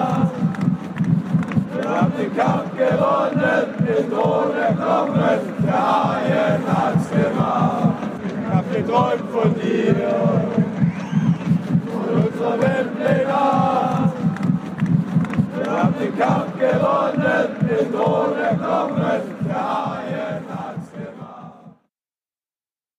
haben den Kampf gewonnen, mit ohne Knochen, der Haien hat's gemacht. Ich hab geträumt von dir, von unserer Welt Weltplenat. Wir haben den Kampf gewonnen, mit ohne Knochen, der Haien